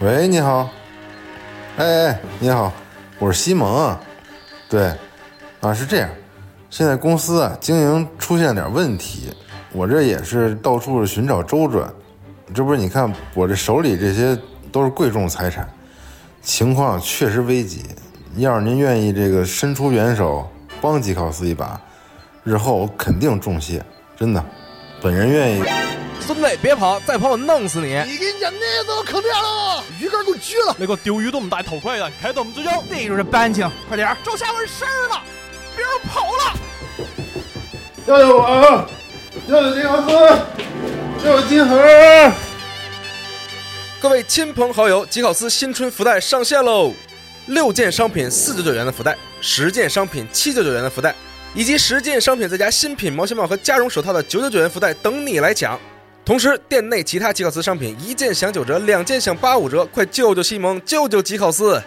喂，你好。哎哎，你好，我是西蒙。对，啊是这样，现在公司啊经营出现点问题，我这也是到处寻找周转。这不是你看我这手里这些都是贵重财产，情况确实危急。要是您愿意这个伸出援手帮吉考斯一把，日后我肯定重谢，真的。本人愿意。孙子，别跑，再跑我弄死你！你给你讲那都坑掉了，鱼竿给我撅了。那个丢鱼都不戴头盔的，开动我们追究。逮住这班情，快点周下文事儿了，别人跑了。救救我！救救吉考斯！救金盒！各位亲朋好友，吉考斯新春福袋上线喽！六件商品四九九元的福袋，十件商品七九九元的福袋，以及十件商品再加新品毛线帽和加绒手套的九九九元福袋等你来抢。同时，店内其他吉考斯商品一件享九折，两件享八五折，快救救西蒙，救救吉考斯！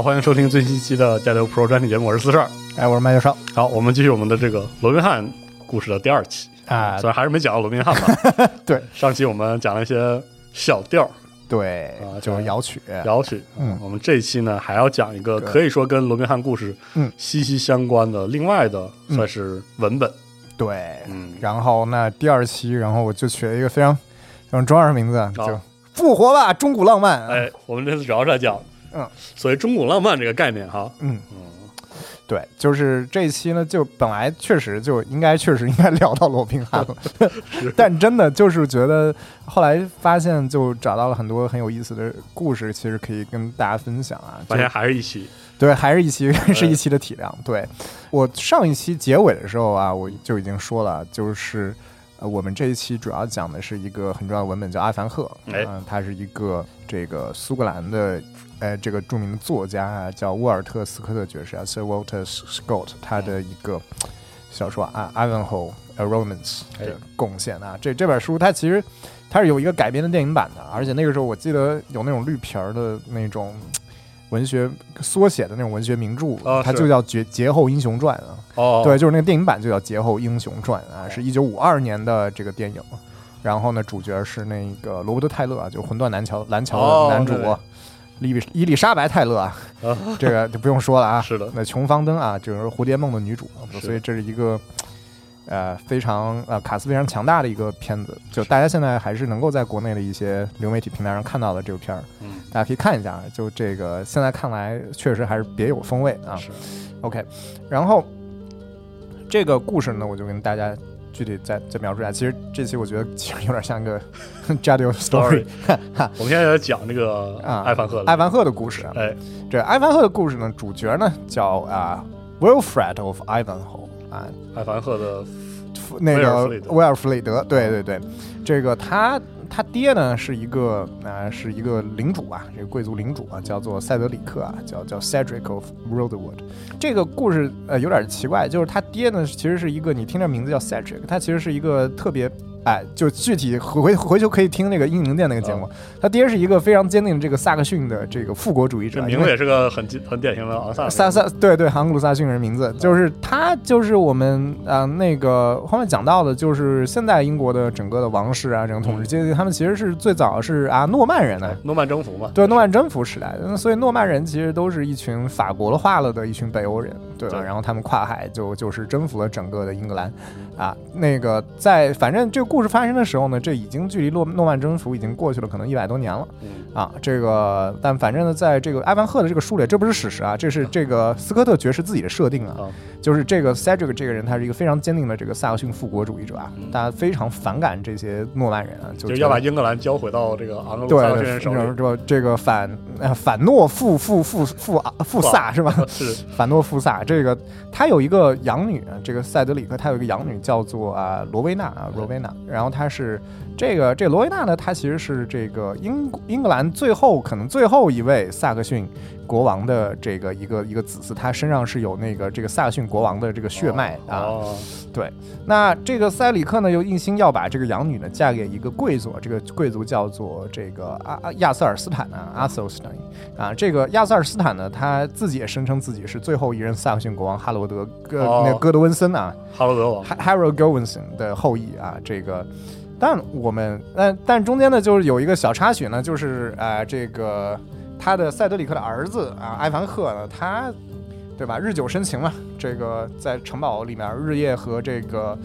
好，欢迎收听最新一期的《加流 Pro》专题节目，我是四十二。哎，我是麦教授。好，我们继续我们的这个罗宾汉故事的第二期啊，虽然还是没讲到罗宾汉吧。对，上期我们讲了一些小调，对啊，就是摇曲，摇曲。嗯，我们这一期呢还要讲一个可以说跟罗宾汉故事嗯息息相关的另外的算是文本。对，嗯，然后那第二期，然后我就取了一个非常非常中二的名字，好就复活吧，中古浪漫。哎，我们这次主要是在讲，嗯，所谓中古浪漫这个概念哈。嗯嗯，对，就是这一期呢，就本来确实就应该确实应该聊到罗宾汉了，但真的就是觉得后来发现就找到了很多很有意思的故事，其实可以跟大家分享啊。就发现还是一期。对，还是一期是一期的体量。对我上一期结尾的时候啊，我就已经说了，就是呃，我们这一期主要讲的是一个很重要的文本，叫《阿凡赫》。哎嗯，它是一个这个苏格兰的呃这个著名的作家啊，叫沃尔特·斯科特爵士啊，Sir Walter Scott，他的一个小说《啊 Ivanhoe A Romance》的贡献啊。这这本书它其实它是有一个改编的电影版的，而且那个时候我记得有那种绿皮儿的那种。文学缩写的那种文学名著，哦它就叫《劫劫后英雄传》啊。哦，对，就是那个电影版就叫《劫后英雄传》啊，是一九五二年的这个电影。然后呢，主角是那个罗伯特·泰勒啊，就是《魂断蓝桥》蓝桥哦的男主伊丽伊丽莎白·泰勒啊，啊 这个就不用说了啊。是的那琼·芳登啊，就是《蝴蝶梦》的女主，所以这是一个呃非常呃卡斯非常强大的一个片子，就大家现在还是能够在国内的一些流媒体平台上看到的这个片儿，嗯，大家可以看一下。就这个现在看来确实还是别有风味啊。是 OK，然后这个故事呢，我就跟大家具体再再描述一下。其实这期我觉得其实有点像一个 Jadio story，我们现在在讲这个啊艾凡赫的。艾凡赫的故事。啊哎，这艾凡赫的故事呢，主角呢叫啊 Wilfred of Ivanhoe 啊，艾凡赫的那个威尔弗雷德。威尔弗雷德，对对对，这个他他爹呢是一个啊、是一个领主啊，这个贵族领主啊，叫做塞德里克啊，叫叫 Cedric of Roderwood。这个故事呃有点奇怪，就是他爹呢其实是一个你听这名字叫 Cedric，他其实是一个特别哎，就具体回回去可以听那个英灵殿那个节目。他爹是一个非常坚定的这个萨克逊的这个复国主义者，名字也是个很很典型的昂萨萨萨对对，昂格鲁萨逊人名字，就是他就是我们啊那个后面讲到的，就是现在英国的整个的王室啊，整个统治阶级，他们其实是最早是啊诺曼人呢，诺曼征服嘛，对诺曼征服时代。的，所以诺曼人其实都是一群法国化了的一群北欧人，对吧？然后他们跨海就就是征服了整个的英格兰。啊，那个在反正这个故事发生的时候呢，这已经距离诺诺曼征服已经过去了可能一百多年了。啊，这个但反正呢，在这个埃万赫的这个书里，这不是史实啊，这是这个斯科特爵士自己的设定啊，就是这个 Cedric 这个人，他是一个非常坚定的这个萨克逊复国主义者啊，大家非常反感这些诺曼人啊，就是要把英格兰交回到这个昂格鲁萨克逊手里，这这个反反诺复复复复复萨 是吧？是 反诺复萨，这个他有一个养女，这个塞德里克他有一个养女叫。做啊罗威纳啊罗威纳，然后他是这个这罗威纳呢，他其实是这个英英格兰最后可能最后一位萨克逊国王的这个一个一个子嗣，他身上是有那个这个萨克逊国王的这个血脉啊。对，那这个塞里克呢又一心要把这个养女呢嫁给一个贵族，这个贵族叫做这个阿阿亚瑟尔斯坦啊阿瑟尔斯坦啊，这个亚瑟尔斯坦呢他自己也声称自己是最后一任萨克逊国王哈罗德戈那戈德温森啊。哈罗德王，Harold g o w i n s o n 的后裔啊，这个，但我们，但但中间呢，就是有一个小插曲呢，就是啊，这个他的塞德里克的儿子啊，埃凡赫呢，他，对吧？日久生情嘛，这个在城堡里面日夜和这个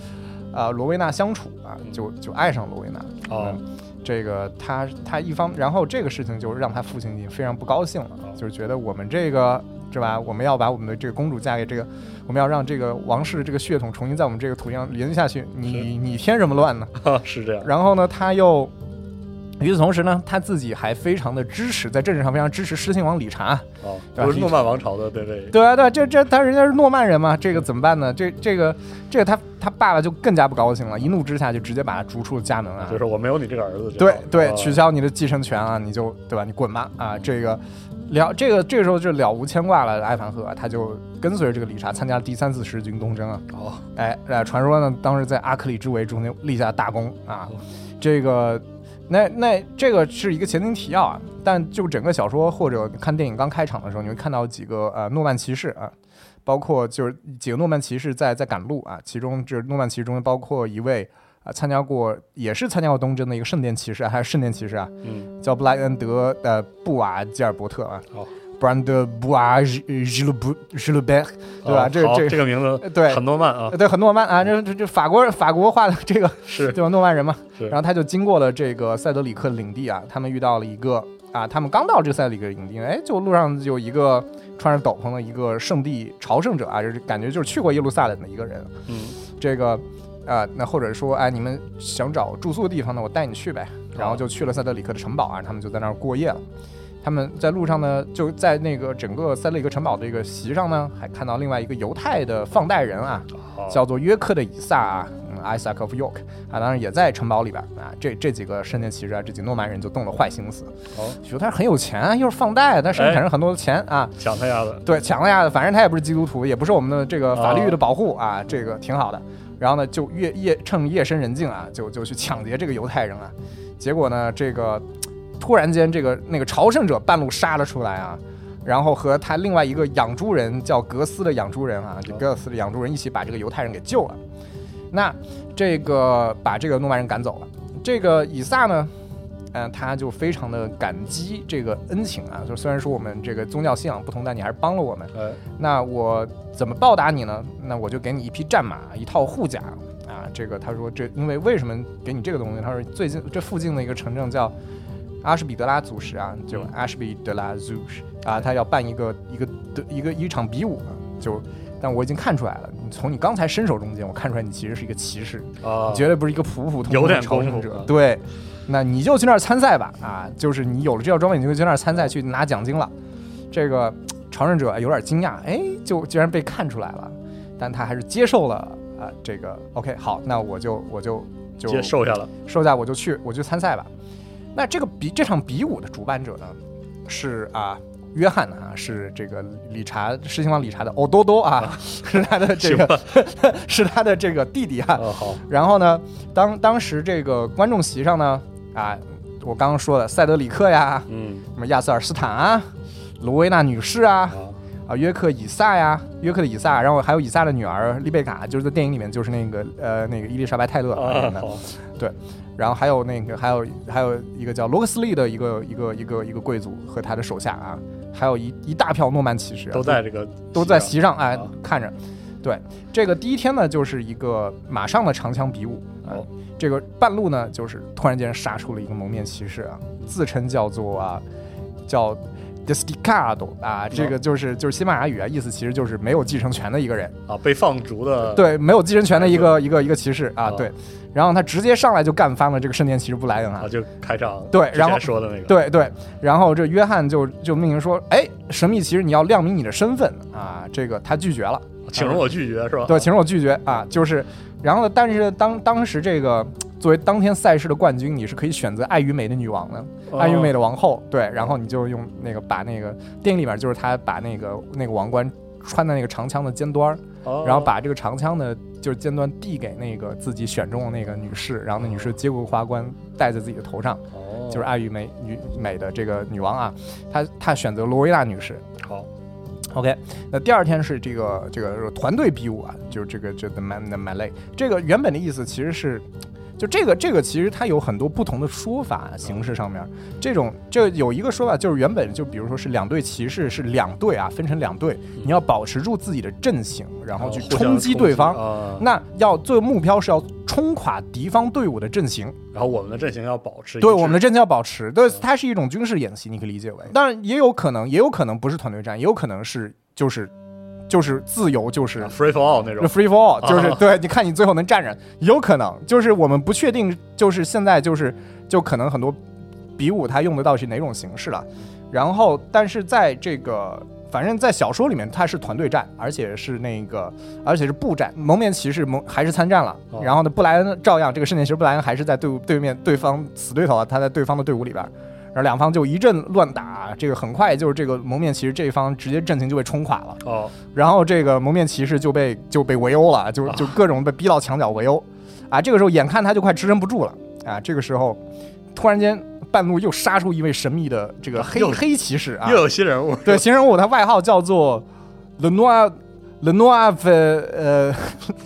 啊罗威纳相处啊，就就爱上罗威纳哦，这个他他一方，然后这个事情就让他父亲已经非常不高兴了，就是觉得我们这个。是吧？我们要把我们的这个公主嫁给这个，我们要让这个王室这个血统重新在我们这个土地上连下去。你你添什么乱呢？是这样。然后呢，他又与此同时呢，他自己还非常的支持，在政治上非常支持狮心王理查。哦，不是诺曼王朝的对对。对啊，对，这这他人家是诺曼人嘛，这个怎么办呢？这这个这个他他爸爸就更加不高兴了，一怒之下就直接把他逐出了家门啊。就是我没有你这个儿子。对对，取消你的继承权啊，你就对吧？你滚吧啊！这个。了，这个这个时候就了无牵挂了。埃凡赫他就跟随着这个理查参加了第三次十字军东征啊。哦，哎，传说呢，当时在阿克里之围中间立下大功啊。这个，那那这个是一个前情提要啊。但就整个小说或者看电影刚开场的时候，你会看到几个呃诺曼骑士啊，包括就是几个诺曼骑士在在赶路啊。其中这诺曼骑士中包括一位。啊，参加过也是参加过东征的一个圣殿骑士，还是圣殿骑士啊？嗯，叫布莱恩德的布瓦吉尔伯特啊。哦，布兰德布瓦日日鲁布日鲁贝，对吧？这这这个名字对很诺曼啊，对很诺曼啊，这这这法国法国话的这个是对吧？诺曼人嘛。然后他就经过了这个塞德里克领地啊，他们遇到了一个啊，他们刚到这个塞德里克领地，哎，就路上有一个穿着斗篷的一个圣地朝圣者啊，就是感觉就是去过耶路撒冷的一个人。嗯，这个。啊，那或者说，哎，你们想找住宿的地方呢？我带你去呗。然后就去了塞德里克的城堡啊，他们就在那儿过夜了。他们在路上呢，就在那个整个塞德里克城堡的一个席上呢，还看到另外一个犹太的放贷人啊，叫做约克的以撒啊，Isaac of York 啊，当然也在城堡里边啊。这这几个圣殿骑士啊，这几诺曼人就动了坏心思，觉得他很有钱啊，又是放贷，他身上产生很多的钱啊，抢他丫的，对，抢他丫的，反正他也不是基督徒，也不是我们的这个法律的保护啊，这个挺好的。然后呢，就夜夜趁夜深人静啊，就就去抢劫这个犹太人啊。结果呢，这个突然间，这个那个朝圣者半路杀了出来啊，然后和他另外一个养猪人叫格斯的养猪人啊，就格斯的养猪人一起把这个犹太人给救了。那这个把这个诺曼人赶走了。这个以撒呢？嗯，他就非常的感激这个恩情啊，就虽然说我们这个宗教信仰不同，但你还是帮了我们。那我怎么报答你呢？那我就给你一匹战马，一套护甲啊。这个他说这因为为什么给你这个东西？他说最近这附近的一个城镇叫阿什比德拉祖什啊，就阿什比德拉祖什啊，他要办一个一个的一个一场比武，就但我已经看出来了，你从你刚才身手中间，我看出来你其实是一个骑士你，绝对不是一个普普通通的朝圣者，对。那你就去那儿参赛吧，啊，就是你有了这套装备，你就去那儿参赛去拿奖金了。这个朝圣者有点惊讶，哎，就竟然被看出来了，但他还是接受了啊。这个 OK，好，那我就我就就接受下了，受下我就去，我就参赛吧。那这个比这场比武的主办者呢，是啊约翰啊，是这个理查狮心王理查的欧多多啊，是他的这个 是他的这个弟弟啊。哦好，然后呢，当当时这个观众席上呢，啊，我刚刚说的塞德里克呀，嗯。什么亚瑟尔斯坦啊，卢维纳女士啊，啊。啊，约克以撒呀，约克的以撒，然后还有以撒的女儿丽贝卡，就是在电影里面就是那个呃那个伊丽莎白泰勒的，好。然后还有那个还有还有一个叫罗克斯利的一个一个一个一个贵族和他的手下啊，还有一一大票诺曼骑士、啊、都在这个都在席上哎啊。看着。对，这个第一天呢就是一个马上的长枪比武啊哦，这个半路呢就是突然间杀出了一个蒙面骑士啊，自称叫做啊叫 Desticado 啊，这个就是就是西班牙语啊，意思其实就是没有继承权的一个人。啊被放逐的。对，没有继承权的一个一个一个骑士啊，啊对，然后他直接上来就干翻了这个圣殿骑士布莱恩啊啊，就开场。之对然后前说的那个。对对，然后这约翰就就命令说，哎，神秘骑士你要亮明你的身份啊，这个他拒绝了，请容我拒绝是吧？对，请容我拒绝啊，就是，然后但是当当时这个作为当天赛事的冠军，你是可以选择爱与美的女王的，哦。爱与美的王后，对，然后你就用那个把那个电影里面就是他把那个那个王冠穿在那个长枪的尖端然后把这个长枪的，就是尖端递给那个自己选中的那个女士，然后那女士接过花冠戴在自己的头上，哦。就是爱与美女美的这个女王啊，她她选择罗维娜女士。好 OK，那第二天是这个这个团队比武啊，就这个这 the man the m a l a y 这个原本的意思其实是。就这个，这个其实它有很多不同的说法，形式上面，这种这有一个说法就是原本就比如说是两队骑士是两队啊，分成两队，你要保持住自己的阵型，然后去冲击对方，啊，那要做目标是要冲垮敌方队伍的阵型，然后我们的阵型要保持对我们的阵型要保持，对，它是一种军事演习，你可以理解为。当然也有可能，也有可能不是团队战，也有可能是就是就是自由，就是啊 free for all 那种 free for all，就是啊对，你看你最后能站着，有可能就是我们不确定，就是现在就是就可能很多比武它用得到是哪种形式了。然后，但是在这个反正在小说里面，它是团队战，而且是那个而且是步战，蒙面骑士蒙还是参战了。哦然后呢，布莱恩照样这个圣剑骑士布莱恩还是在队伍对面对方死对头啊，他在对方的队伍里边。然后两方就一阵乱打，这个很快就是这个蒙面骑士这一方直接阵型就被冲垮了。哦然后这个蒙面骑士就被就被围殴了，就就各种被逼到墙角围殴，啊，这个时候眼看他就快支撑不住了，啊，这个时候突然间半路又杀出一位神秘的这个黑黑骑士啊又，有新人物对，新人物，他外号叫做 Le Noir。Le Noir f 呃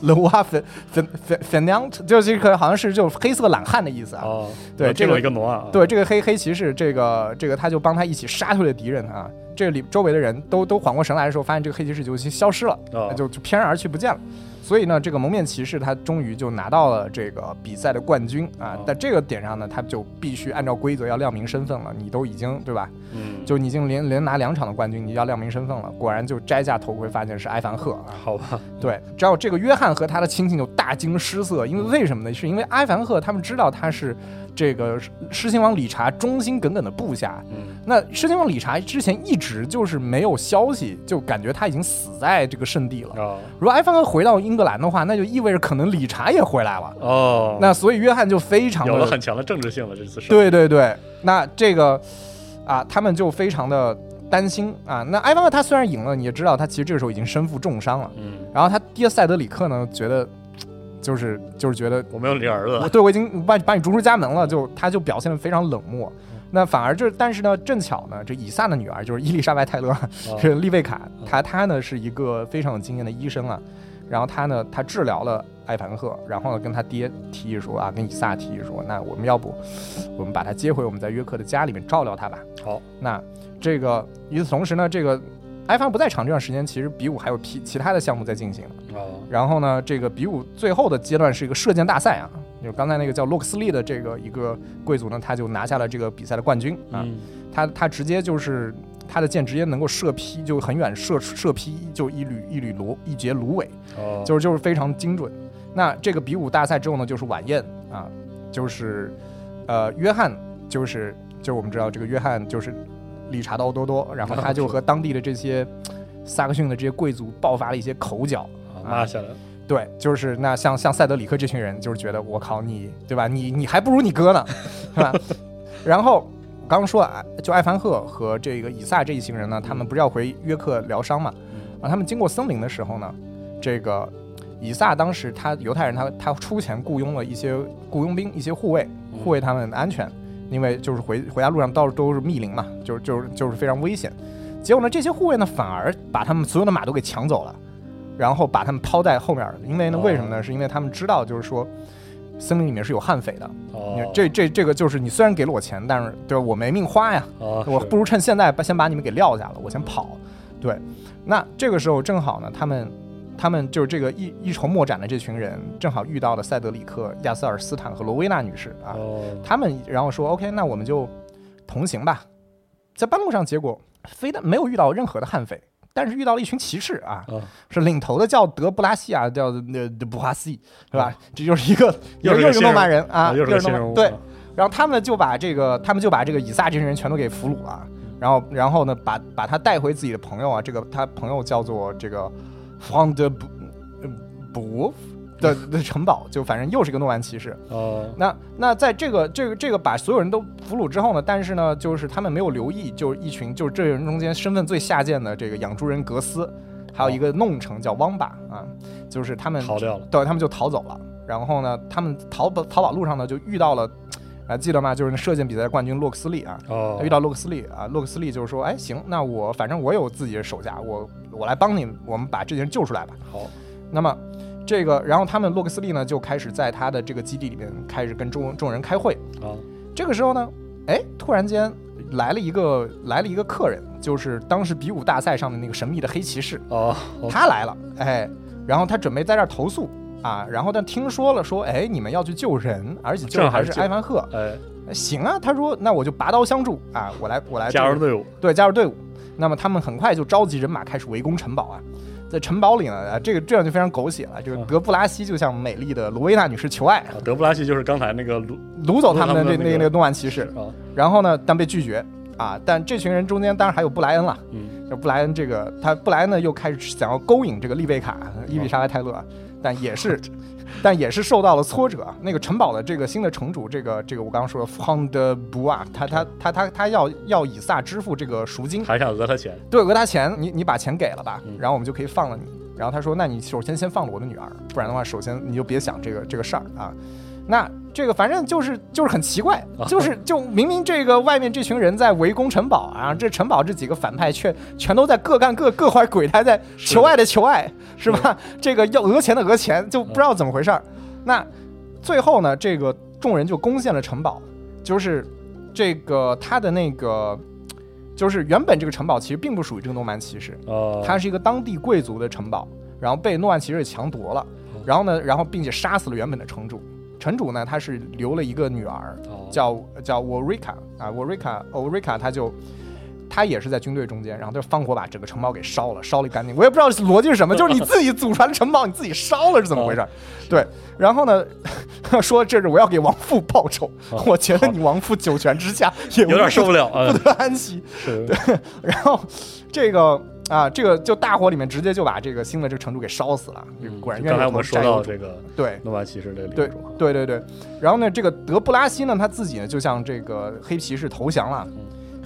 ，Le Noir f f f f e n a n t 就是这个好像是就是黑色懒汉的意思啊。哦，对这一个挪啊，对，这个黑黑骑士，这个这个他就帮他一起杀退了敌人啊。这里周围的人都都缓过神来的时候，发现这个黑骑士就消失了。哦就就翩然而去不见了。所以呢，这个蒙面骑士他终于就拿到了这个比赛的冠军啊哦！在这个点上呢，他就必须按照规则要亮明身份了。你都已经对吧？嗯，就你已经连连拿两场的冠军，你要亮明身份了。果然就摘下头盔，发现是埃凡赫啊！好吧，对，只要这个约翰和他的亲戚就大惊失色，因为为什么呢？是因为埃凡赫他们知道他是这个狮心王理查忠心耿耿的部下，嗯那狮心王理查之前一直就是没有消息，就感觉他已经死在这个圣地了。哦如果埃凡赫回到英格兰的话，那就意味着可能理查也回来了。哦，那所以约翰就非常的有了很强的政治性了这次是，对对对，那这个啊，他们就非常的担心啊。那埃凡赫他虽然赢了，你也知道他其实这个时候已经身负重伤了。嗯，然后他爹塞德里克呢，觉得就是就是觉得我没有你儿子，我对我已经把把你逐出家门了，就他就表现得非常冷漠。那反而就是，但是呢，正巧呢，这以撒的女儿就是伊丽莎白泰勒，是丽贝卡，她她呢是一个非常有经验的医生啊。然后她呢，她治疗了艾凡赫，然后呢跟他爹提议说啊，跟以撒提议说，那我们要不我们把他接回我们在约克的家里面照料他吧。好，那这个与此同时呢，这个埃凡不在场这段时间，其实比武还有其其他的项目在进行。哦然后呢，这个比武最后的阶段是一个射箭大赛啊，就刚才那个叫洛克斯利的这个一个贵族呢，他就拿下了这个比赛的冠军啊，嗯。他他直接就是他的箭直接能够射劈，就很远射射劈就一缕一缕芦一节芦苇，哦，就是就是非常精准。那这个比武大赛之后呢，就是晚宴啊，就是呃约翰就是就是我们知道这个约翰就是理查德奥多多，然后他就和当地的这些萨克逊的这些贵族爆发了一些口角。好骂起来了，对，就是那像像塞德里克这群人，就是觉得我靠你，对吧？你你还不如你哥呢，是吧？然后刚刚说啊，就艾凡赫和这个以撒这一行人呢，他们不是要回约克疗伤嘛？啊，他们经过森林的时候呢，这个以撒当时他犹太人他他出钱雇佣了一些雇佣兵、一些护卫，护卫他们的安全，因为就是回回家路上到处都是密林嘛，就是就是就是非常危险。结果呢，这些护卫呢反而把他们所有的马都给抢走了，然后把他们抛在后面。因为呢，哦为什么呢？是因为他们知道就是说。森林里面是有悍匪的，哦，这这这个就是你虽然给了我钱，但是对吧？我没命花呀，哦我不如趁现在把先把你们给撂下了，我先跑。对，那这个时候正好呢，他们他们就是这个一一筹莫展的这群人，正好遇到了塞德里克、亚瑟尔斯坦和罗威娜女士啊，哦。他们然后说 OK，那我们就同行吧。在半路上，结果非但没有遇到任何的悍匪，但是遇到了一群骑士啊，啊。是领头的叫德布拉西亚，叫那德布哈西，是吧？这就是一个 又是又是个诺曼人啊，又是诺曼对。然后他们就把这个，他们就把这个以撒这群人全都给俘虏了，然后，然后呢，把把他带回自己的朋友啊，这个他朋友叫做这个方德布呃布的的城堡，就反正又是一个诺曼骑士。哦那那在这个这个这个把所有人都俘虏之后呢，但是呢，就是他们没有留意，就是一群就是这人中间身份最下贱的这个养猪人格斯，还有一个弄城叫汪巴啊，就是他们逃掉了对，他们就逃走了。然后呢，他们逃跑逃跑路上呢，就遇到了，啊，记得吗？就是那射箭比赛冠军洛克斯利啊，哦遇到洛克斯利啊，洛克斯利就是说，哎，行，那我反正我有自己的手下，我我来帮你，我们把这些人救出来吧。好那么这个，然后他们洛克斯利呢就开始在他的这个基地里面开始跟众众人开会。啊这个时候呢，哎，突然间来了一个来了一个客人，就是当时比武大赛上的那个神秘的黑骑士，哦哦他来了，哎，然后他准备在这儿投诉啊，然后但听说了说，哎，你们要去救人，而且救的还是埃凡赫，哎行啊，他说那我就拔刀相助啊，我来我来加入队伍对，加入队伍。那么他们很快就召集人马开始围攻城堡啊。在城堡里呢，啊，这个这样就非常狗血了。这个嗯德布拉西就向美丽的罗威娜女士求爱，啊德布拉西就是刚才那个卢掳走他们的掳走他们的那那个那个诺曼骑士。啊然后呢，但被拒绝啊。但这群人中间当然还有布莱恩了。嗯这布莱恩这个他布莱恩呢又开始想要勾引这个丽贝卡、伊丽莎白泰勒，但也是，但也是受到了挫折。那个城堡的这个新的城主，这个这个我刚刚说的方德布啊，他他他他他要要以撒支付这个赎金，还想讹他钱对，讹他钱，你你把钱给了吧嗯，然后我们就可以放了你。然后他说，那你首先先放了我的女儿，不然的话，首先你就别想这个这个事儿啊。那这个反正就是就是很奇怪，啊就是就明明这个外面这群人在围攻城堡啊，这城堡这几个反派却全都在各干各各怀鬼胎，在求爱的求爱，是吧？这个要讹钱的讹钱，就不知道怎么回事儿。那最后呢，这个众人就攻陷了城堡，就是这个他的那个。就是原本这个城堡其实并不属于这个诺曼骑士，哦它是一个当地贵族的城堡，然后被诺曼骑士强夺了，然后呢，然后并且杀死了原本的城主。城主呢，他是留了一个女儿，哦叫叫沃瑞卡啊，沃瑞卡，沃瑞卡，他就他也是在军队中间，然后就放火把整个城堡给烧了，烧了干净。我也不知道逻辑是什么，就是你自己祖传的城堡，你自己烧了是怎么回事？对，然后呢，说这是我要给王父报仇，我觉得你王父九泉之下也有点受不了啊不得安息。对然后这个啊，这个就大火里面直接就把这个新的这个城主给烧死了。这个果然刚才我们说到这个对诺曼骑士这个领对主啊对对对，然后呢，这个德布拉西呢，他自己呢就向这个黑骑士投降了，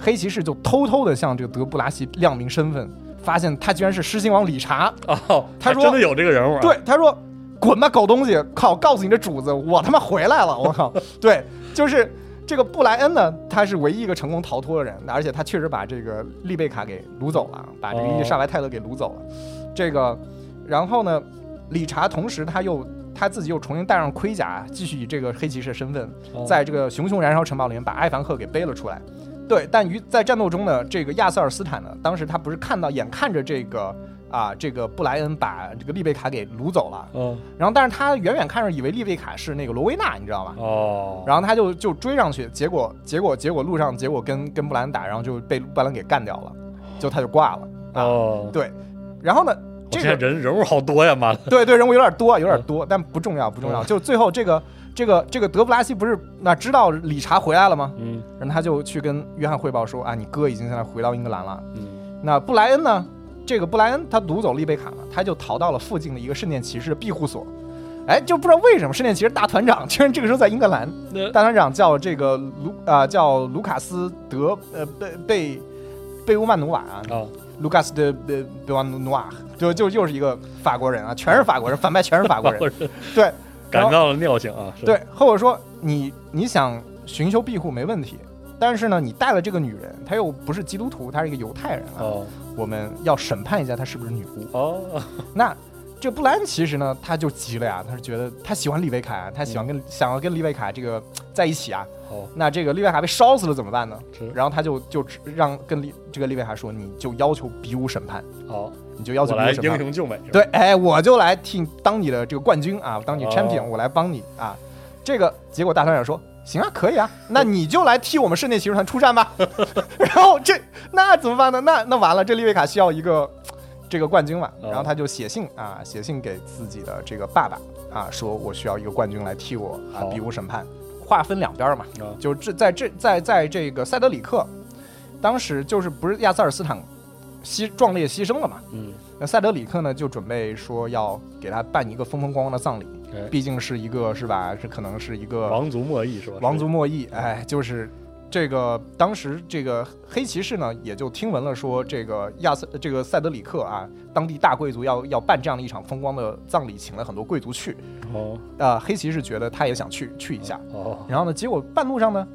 黑骑士就偷偷的向这个德布拉西亮明身份，发现他居然是狮心王理查。哦，他说真的有这个人物啊对，他说：“滚吧，狗东西！靠，告诉你的主子，我他妈回来了！我靠！对，就是这个布莱恩呢，他是唯一一个成功逃脱的人，而且他确实把这个丽贝卡给掳走了，把这个伊丽莎白泰勒给掳走了。这个，然后呢，理查同时他又他自己又重新戴上盔甲，继续以这个黑骑士的身份，哦在这个熊熊燃烧城堡里面把埃凡赫给背了出来。对，但于在战斗中呢，这个亚瑟尔斯坦呢，当时他不是看到眼看着这个啊，这个布莱恩把这个丽贝卡给掳走了，嗯然后但是他远远看着以为丽贝卡是那个罗威纳，你知道吗？哦，然后他就就追上去，结果结果结果路上结果跟跟布莱恩打，然后就被布莱恩给干掉了，就他就挂了。啊，哦，对，然后呢，这个人人物好多呀，妈的，对对人物有点多，有点多，但不重要不重要。就最后这个这个这个德布拉西不是那知道理查回来了吗？嗯然后他就去跟约翰汇报说啊，你哥已经现在回到英格兰了。嗯那布莱恩呢？这个布莱恩他掳走丽贝卡了，他就逃到了附近的一个圣殿骑士的庇护所。哎，就不知道为什么圣殿骑士大团长居然这个时候在英格兰，那大团长叫这个卢啊、叫卢卡斯德呃贝贝贝乌曼努瓦啊，啊，卢卡斯德贝贝万努瓦，就就又是一个法国人啊，全是法国人，反派全是法国人，对，感到了尿性啊，对，或者说你你想寻求庇护没问题，但是呢，你带了这个女人，她又不是基督徒，她是一个犹太人啊，哦我们要审判一下她是不是女巫。哦，那这布莱恩其实呢，他就急了呀，他是觉得他喜欢利维卡，他喜欢跟、想要跟利维卡这个在一起啊。哦那这个利维卡被烧死了怎么办呢？是然后他就就只让跟丽这个利维卡说，你就要求比武审判，哦，你就要求比武审判。英雄救美，对，，哎，我就来替当你的这个冠军啊，当你哦 champion，、我来帮你啊。这个结果大团长说，行啊，可以啊，那你就来替我们室内骑士团出战吧。然后这那怎么办呢？那那完了，这利维卡需要一个这个冠军嘛，哦然后他就写信啊，写信给自己的这个爸爸啊，说我需要一个冠军来替我啊比武审判。划分两边嘛，啊就这在这在在这个塞德里克，当时就是不是亚瑟尔斯坦牺壮烈牺牲了嘛？嗯，那塞德里克呢，就准备说要给他办一个风风光光的葬礼，哎毕竟是一个是吧？这可能是一个王族莫弈是吧？王族莫弈，哎，就是这个当时这个黑骑士呢，也就听闻了说这个亚瑟这个塞德里克啊，当地大贵族要要办这样的一场风光的葬礼，请了很多贵族去，哦啊，黑骑士觉得他也想去去一下，哦然后呢，结果半路上呢，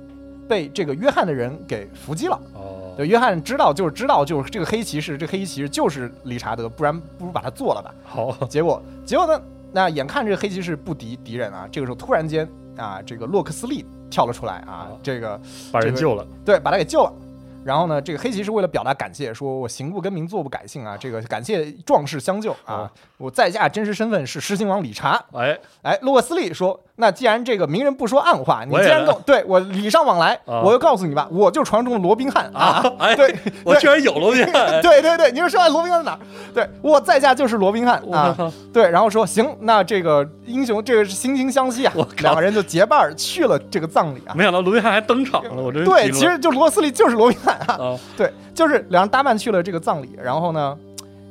被这个约翰的人给伏击了。哦，对，约翰知道就是知道就是这个黑骑士，这个黑骑士就是理查德，不然不如把他做了吧。好，结果结果呢？那眼看这个黑骑士不敌敌人啊，这个时候突然间啊，这个洛克斯利跳了出来啊哦，这个把人这个救了，对把他给救了。然后呢，这个黑骑士为了表达感谢，说我行不更名，坐不改姓啊，这个感谢壮士相救啊哦，我在下真实身份是狮心王理查。哎，哎，洛克斯利说，那既然这个明人不说暗话，你既然跟我对我礼尚往来，啊我就告诉你吧，我就传说中的罗宾汉啊，哎，对，我居然有罗宾汉，对 对对，你说说罗宾汉在哪儿？对我在下就是罗宾汉啊。对，然后说行，那这个英雄这个是惺惺相惜啊。两个人就结伴儿去了这个葬礼啊。没想到罗宾汉还登场了，我这对，其实就罗斯利就是罗宾汉啊。啊，对，就是两人搭伴去了这个葬礼，然后呢，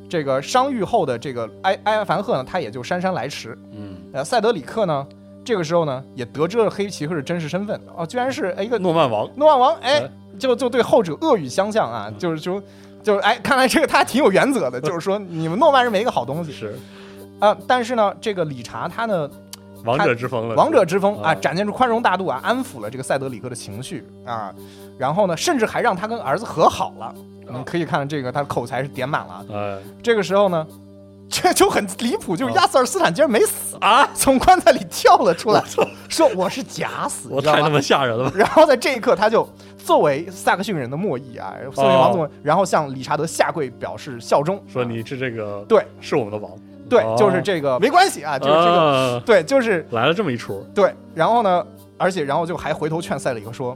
这个伤愈后的这个埃埃凡赫呢，他也就姗姗来迟。嗯，呃，塞德里克呢，这个时候呢，也得知了黑骑士的真实身份，哦，居然是哎一个诺曼王，诺曼王，哎哎，就就对后者恶语相向啊，就是说，就是哎，看来这个他挺有原则的，就是说你们诺曼人没一个好东西。是。啊。但是呢，这个理查他呢，王者之风了，王者之风啊，啊展现出宽容大度啊，安抚了这个塞德里克的情绪啊，然后呢，甚至还让他跟儿子和好了。你可以看这个他口才是点满了。哎。这个时候呢，这就很离谱，就是亚瑟尔斯坦竟然没死，啊，从棺材里跳了出来，说我是假死，我你知道吗太他妈吓人了。吧，然后在这一刻，他就作为萨克逊人的末裔啊，作为王哦总，然后向理查德下跪表示效忠，啊说你是这个，对，是我们的王，对，哦。就是这个没关系啊，就是这个，啊。对，就是来了这么一出，对。然后呢，而且然后就还回头劝塞里克说。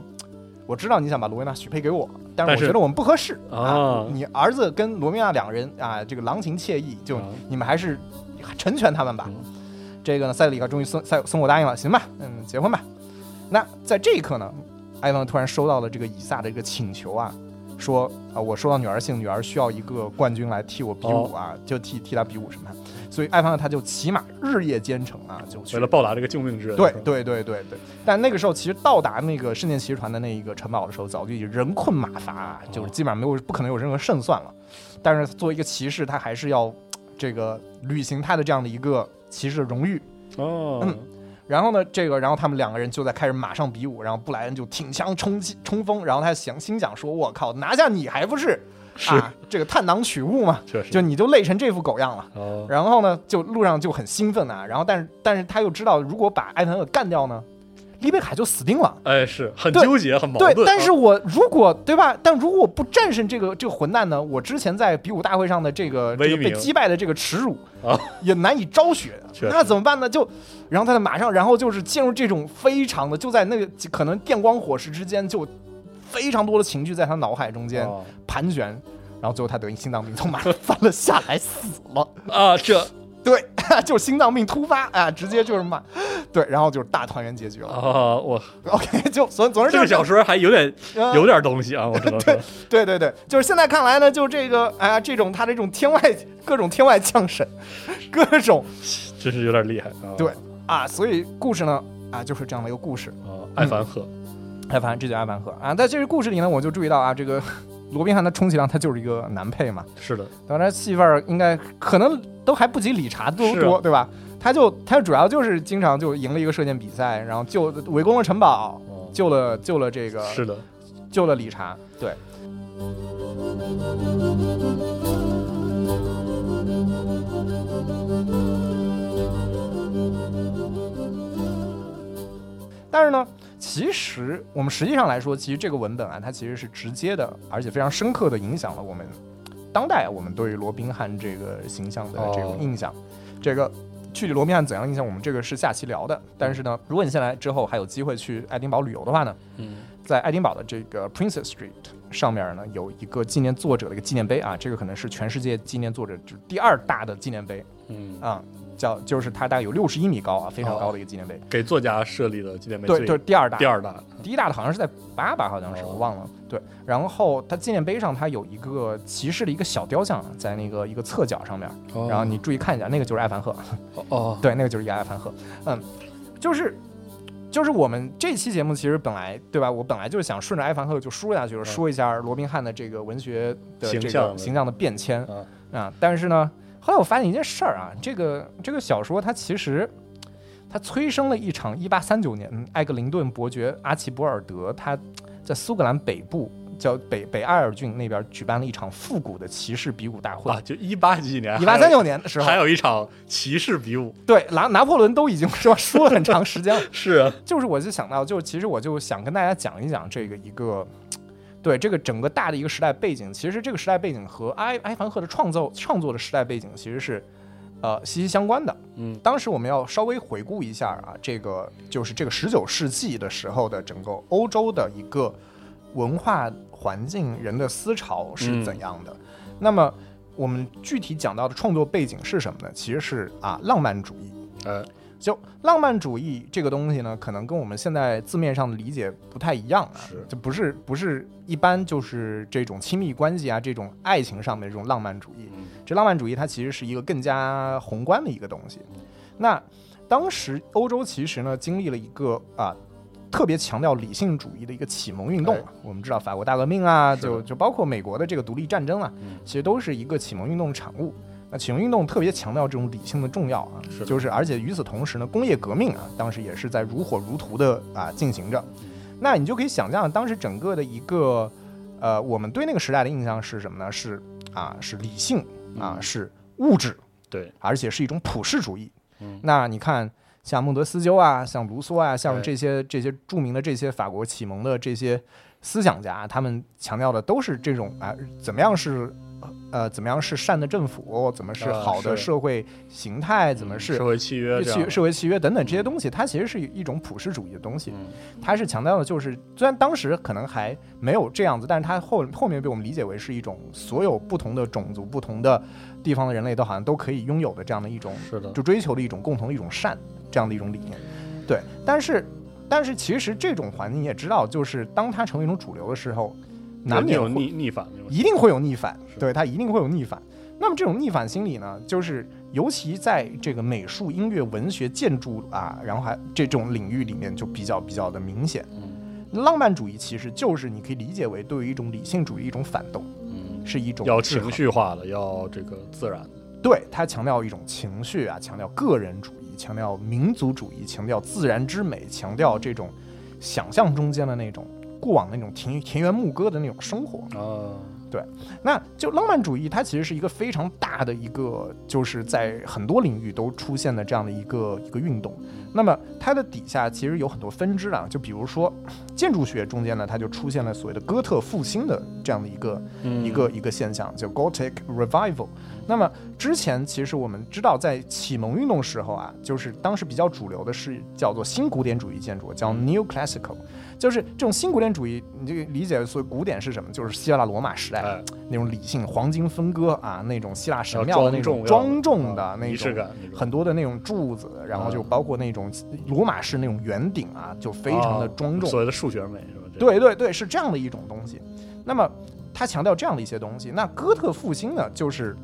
我知道你想把罗维娜许配给我，但是我觉得我们不合适啊啊。你儿子跟罗维娜两个人啊，这个郎情妾意，就啊你们还是成全他们吧嗯。这个呢，塞里克终于松塞松口答应了，行吧，嗯，结婚吧。那在这一刻呢，埃文突然收到了这个以撒的这个请求啊，说啊，我收到女儿信，女儿需要一个冠军来替我比武啊，就替替她比武什么。所以艾凡他就骑马日夜兼程啊，就为了报答这个救命之恩，对对对对对，但那个时候其实到达那个圣剑骑士团的那一个城堡的时候，早就已经人困马乏啊，就是基本上没有不可能有任何胜算了。但是作为一个骑士，他还是要这个履行他的这样的一个骑士的荣誉。哦，嗯然后呢，这个然后他们两个人就在开始马上比武，然后布莱恩就挺枪冲击冲锋，然后他想心想说：“我靠，拿下你还不是是啊这个探囊取物嘛？确实，就你就累成这副狗样了。”哦，然后呢，就路上就很兴奋啊，然后但是但是他又知道，如果把艾凡厄干掉呢，丽贝卡就死定了。哎，是很纠结，很矛盾对，，但是啊我如果对吧？但如果我不战胜这个这个混蛋呢，我之前在比武大会上的这个这个被击败的这个耻辱啊，也难以昭雪 那怎么办呢？就然后他就马上，然后就是进入这种非常的，就在那个可能电光火石之间，就非常多的情绪在他脑海中间哦盘旋，然后最后他得心脏病从马上 翻了下来，死了。啊，这对，就是心脏病突发啊，直接就是骂，对，然后就是大团圆结局了。啊，我 OK，就总总之这个小说还有点呃有点东西啊，我知道。对，对对对，就是现在看来呢，就这个哎呀，这种他这种天外各种天外降神，各种真是有点厉害啊。对啊，所以故事呢啊就是这样的一个故事。啊，艾凡赫，艾凡，这叫艾凡赫啊。在这个故事里呢，我就注意到啊，这个罗宾汉他充其量他就是一个男配嘛，是的，当然戏份儿应该可能都还不及理查多多，对吧？他就他主要就是经常就赢了一个射箭比赛，然后救围攻了城堡，哦。救了救了这个是的，救了理查，对。但是呢，其实我们实际上来说，其实这个文本啊，它其实是直接的，而且非常深刻的影响了我们当代我们对于罗宾汉这个形象的这种哦印象。这个具体罗宾汉怎样印象，我们这个是下期聊的。但是呢，如果你现在之后还有机会去爱丁堡旅游的话呢，嗯，在爱丁堡的这个 Princess Street 上面呢，有一个纪念作者的一个纪念碑啊，这个可能是全世界纪念作者就第二大的纪念碑嗯，啊，叫就是它大概有六十一米高啊，非常高的一个纪念碑。给作家设立的纪念碑对，就是第二大，第二大，第一大的好像是在八吧，好像是哦我忘了。对，然后它纪念碑上它有一个骑士的一个小雕像，在那个一个侧角上面，然后你注意看一下，那个就是艾凡赫。对，那个就是伊艾凡赫。嗯，就是就是我们这期节目其实本来对吧？我本来就是想顺着埃凡赫就说下去，嗯说一下罗宾汉的这个文学的这形象的个形象的变迁啊啊。但是呢，后来我发现一件事儿啊，这个这个小说它其实。它催生了一场1839年艾格林顿伯爵阿奇博尔德他在苏格兰北部叫北北埃尔郡那边举办了一场复古的骑士比武大会啊，。就一八几几年，一八三九年的时候还，有一场骑士比武，对拿拿破仑都已经说说了很长时间了，是啊，就是我就想到，就是其实我就想跟大家讲一讲这个一个，对这个整个大的一个时代背景。其实这个时代背景和埃埃凡赫的创造创作的时代背景其实是呃息息相关的。嗯，当时我们要稍微回顾一下啊，这个就是这个十九世纪的时候的整个欧洲的一个文化环境、人的思潮是怎样的。那么我们具体讲到的创作背景是什么呢？其实是啊浪漫主义。呃，就浪漫主义这个东西呢，可能跟我们现在字面上的理解不太一样啊，是就不是不是一般就是这种亲密关系啊，这种爱情上面这种浪漫主义。嗯这浪漫主义它其实是一个更加宏观的一个东西。那当时欧洲其实呢经历了一个啊。特别强调理性主义的一个启蒙运动啊，我们知道法国大革命啊，就就包括美国的这个独立战争啊，嗯其实都是一个启蒙运动的产物。那启蒙运动特别强调这种理性的重要啊是，就是而且与此同时呢，工业革命啊，当时也是在如火如荼的啊进行着。那你就可以想象，当时整个的一个呃，我们对那个时代的印象是什么呢？是啊，是理性啊，嗯是物质，对，而且是一种普世主义。嗯那你看，像孟德斯鸠啊，像卢梭啊，像这些这些著名的这些法国启蒙的这些思想家，他们强调的都是这种啊，怎么样是呃，怎么样是善的政府，怎么是啊好的社会形态，怎么是社会契约社会契约等等这些东西，它其实是一种普世主义的东西。嗯它是强调的就是，虽然当时可能还没有这样子，但是它后后面被我们理解为是一种所有不同的种族、不同的地方的人类都好像都可以拥有的这样的一种，是的就追求的一种共同的一种善这样的一种理念。对，但是但是其实这种环境你也知道，就是当它成为一种主流的时候，难免会有逆逆反，一定会有逆反，对他一定会有逆反。那么这种逆反心理呢，就是尤其在这个美术、音乐、文学、建筑啊，然后还这种领域里面就比较比较的明显。嗯浪漫主义其实就是你可以理解为对于一种理性主义一种反动，嗯，是一种要情绪化的，要这个自然的，对他强调一种情绪啊，强调个人主义，强调民族主义，强调自然之美，强调这种想象中间的那种过往那种田田园牧歌的那种生活。啊，那就浪漫主义，它其实是一个非常大的一个，就是在很多领域都出现的这样的一个一个运动。那么它的底下其实有很多分支啊，就比如说建筑学中间呢，它就出现了所谓的哥特复兴的这样的一个嗯一个一个现象，叫 Gothic Revival。那么之前其实我们知道，在启蒙运动时候啊，就是当时比较主流的是叫做新古典主义建筑，叫 New Classical，就是这种新古典主义，你这个理解所谓古典是什么？就是希腊罗马时代哎，那种理性黄金分割啊，那种希腊神庙的那种庄庄重的那种。很多的那种柱子，然后就啊包括那种罗马式那种圆顶啊，就非常的啊庄重。所谓的数学美是吧？对对对，是这样的一种东西。那么他强调这样的一些东西。那哥特复兴呢，就是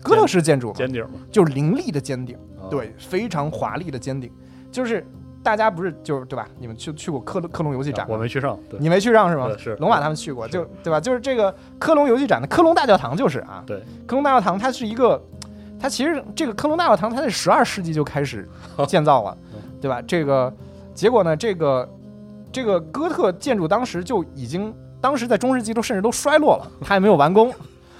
哥特式建筑嘛，尖顶嘛，就是凌厉的尖顶，啊，对，非常华丽的尖顶。就是大家不是就是对吧？你们去去过科科隆游戏展吗？我没去上，对你没去上是吗对？是龙马他们去过，就对吧？就是这个科隆游戏展的科隆大教堂就是啊，对，科隆大教堂它是一个，它其实这个科隆大教堂它在十二世纪就开始建造了，对吧？这个结果呢，这个这个哥特建筑当时就已经，当时在中世纪都甚至都衰落了，它还没有完工。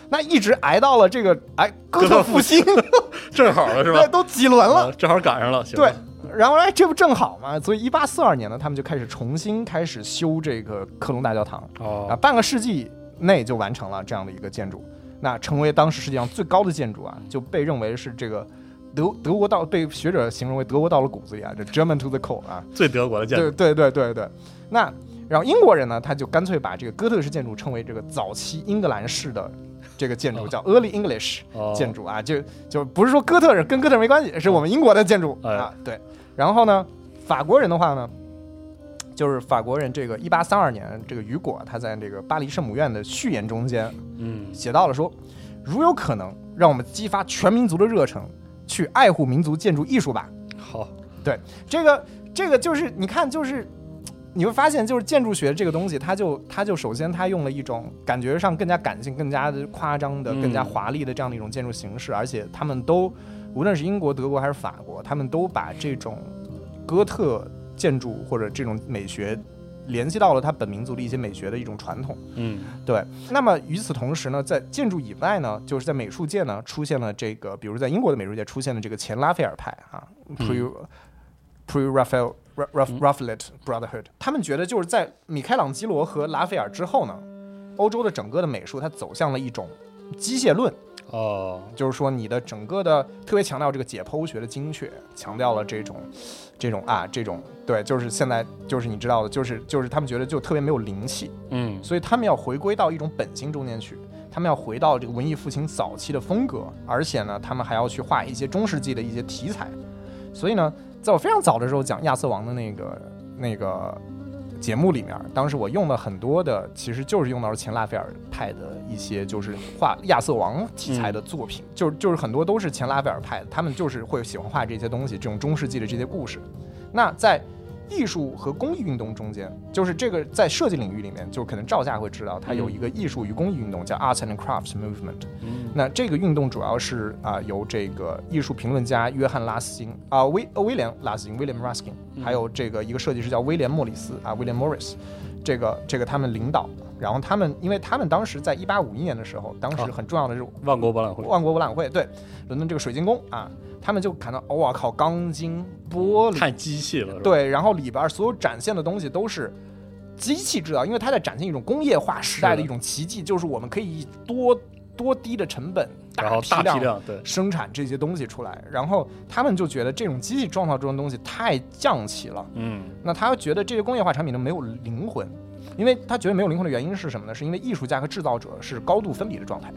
那一直挨到了这个 哎哥特复兴，正好了是吧对，？都几轮了啊，，正好赶上了，行对，然后哎，这不正好嘛？所以一八四二年呢，他们就开始重新开始修这个克隆大教堂啊，哦，半个世纪内就完成了这样的一个建筑，那成为当时世界上最高的建筑啊，就被认为是这个德德国到被学者形容为德国到了骨子里啊，这 German to the core 啊，最德国的建筑，对对对对对，那然后英国人呢，他就干脆把这个哥特式建筑称为这个早期英格兰式的这个建筑，哦。叫 Early English。哦，建筑啊，就就不是说哥特人跟哥特没关系，是我们英国的建筑、哎。啊。对，然后呢，法国人的话呢，就是法国人这个一八三二年，这个雨果他在这个巴黎圣母院的序言中间嗯，写到了说，如有可能，让我们激发全民族的热忱，去爱护民族建筑艺术吧。好，对这个这个就是你看，就是你会发现，就是建筑学这个东西，它就它就首先它用了一种感觉上更加感性、更加的夸张的、嗯更加华丽的这样的一种建筑形式，而且他们都无论是英国、德国还是法国，他们都把这种哥特建筑或者这种美学联系到了他本民族的一些美学的一种传统。嗯，对，那么与此同时呢，在建筑以外呢，就是在美术界呢出现了这个，比如在英国的美术界出现了这个前拉斐尔派啊，pre pre Raphael Raph Raphaelite Brotherhood，他们觉得就是在米开朗基罗和拉斐尔之后呢，欧洲的整个的美术它走向了一种机械论，哦，就是说你的整个的特别强调这个解剖学的精确，强调了这种这种啊这种对，就是现在就是你知道的，就是就是他们觉得就特别没有灵气。嗯，所以他们要回归到一种本心中间去，他们要回到这个文艺复兴早期的风格，而且呢，他们还要去画一些中世纪的一些题材。所以呢，在我非常早的时候讲亚瑟王的那个那个节目里面，当时我用了很多的，其实就是用到了前拉斐尔派的一些就是画亚瑟王题材的作品，就是就是很多都是前拉斐尔派的，他们就是会喜欢画这些东西，这种中世纪的这些故事。那在艺术和工艺运动中间，就是这个在设计领域里面，就可能赵夏会知道，它有一个艺术与工艺运动叫 Arts and Crafts Movement。嗯那这个运动主要是啊、由这个艺术评论家约翰拉斯金啊、威呃威廉拉斯金 William Raskin，还有这个一个设计师叫威廉莫里斯啊 William Morris，这个这个他们领导。然后他们，因为他们当时在一八五一年的时候，当时啊。很重要的是万国博览会，万国博览会，对，伦敦这个水晶宫啊，他们就看到，哇靠，钢筋、玻璃，太机器了，对，然后里边所有展现的东西都是机器制造，因为它在展现一种工业化时代的的一种奇迹，就是我们可以以多多低的成本，然后大批量，对，生产这些东西出来，然后他们就觉得这种机器创造这种东西太匠气了，嗯，那他觉得这些工业化产品都没有灵魂，因为他觉得没有灵魂的原因是什么呢？是因为艺术家和制造者是高度分离的状态。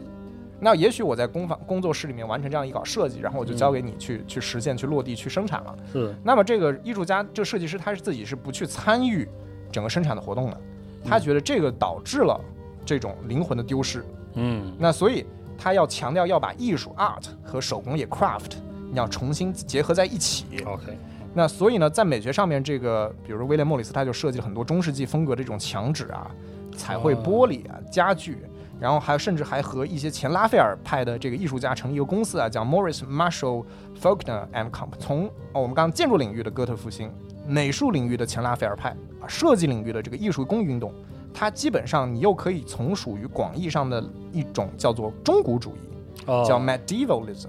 那也许我在工坊工作室里面完成这样一稿设计，然后我就交给你去、去实现、去落地、去生产了。是，那么这个艺术家、这个设计师，他是自己是不去参与整个生产的活动的，他觉得这个导致了这种灵魂的丢失。嗯，那所以他要强调要把艺术 art 和手工业 craft 你要重新结合在一起。OK，那所以呢，在美学上面，这个比如说威廉莫里斯他就设计了很多中世纪风格的这种墙纸啊、彩绘玻璃啊、家具。然后还有甚至还和一些前拉斐尔派的这个艺术家成立一个公司啊，叫 Morris Marshall Faulkner and Comp。从哦我们刚刚建筑领域的哥特复兴，美术领域的前拉斐尔派，啊，设计领域的这个艺术工艺运动，它基本上你又可以从属于广义上的一种叫做中古主义，哦，叫 medievalism。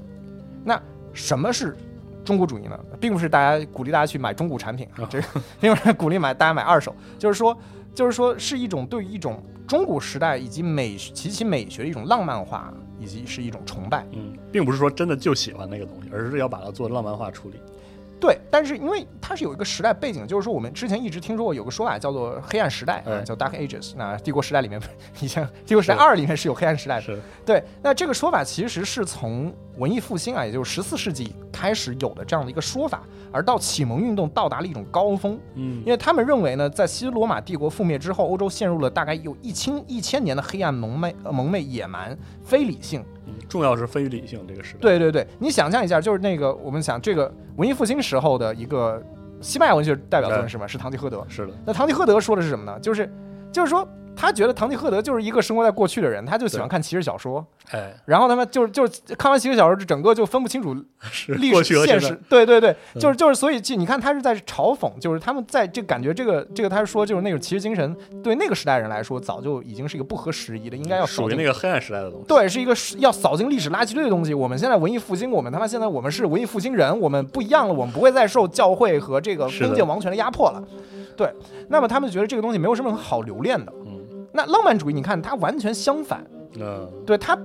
那什么是中古主义呢？并不是大家鼓励大家去买中古产品啊，这个 并不是鼓励买大家买二手，就是说，就是说是一种对于一种中古时代以及美及其美学的一种浪漫化，以及是一种崇拜。嗯，并不是说真的就喜欢那个东西，而是要把它做浪漫化处理。对，但是因为它是有一个时代背景，就是说我们之前一直听说过有个说法叫做黑暗时代，叫 Dark Ages。那帝国时代里面，以前帝国时代二里面是有黑暗时代的。是，对，那这个说法其实是从文艺复兴啊，也就是十四世纪开始有的这样的一个说法，而到启蒙运动到达了一种高峰，嗯因为他们认为呢，在西罗马帝国覆灭之后，欧洲陷入了大概有一千一千年的黑暗蒙昧、呃蒙昧、野蛮、非理性。嗯重要是非理性这个时代。，对对对，你想象一下，就是那个我们想这个文艺复兴时候的一个西班牙文学代表作是什么？是《堂吉诃德》。是的，那《堂吉诃德》说的是什么呢？就是就是说，他觉得堂吉诃德就是一个生活在过去的人，他就喜欢看骑士小说，哎，然后他们就是就是看完骑士小说，就整个就分不清楚是历史现实，，对对对，嗯就是就是，所以你看他是在嘲讽，就是他们在这感觉这个这个他是说就是那种骑士精神对那个时代人来说早就已经是一个不合时宜的，应该要属于那个黑暗时代的东西。对，是一个要扫进历史垃圾堆的东西。我们现在文艺复兴，我们他妈现在我们是文艺复兴人，我们不一样了，我们不会再受教会和这个封建王权的压迫了。对，那么他们觉得这个东西没有什么很好留恋的。嗯那浪漫主义，你看它完全相反，嗯，对他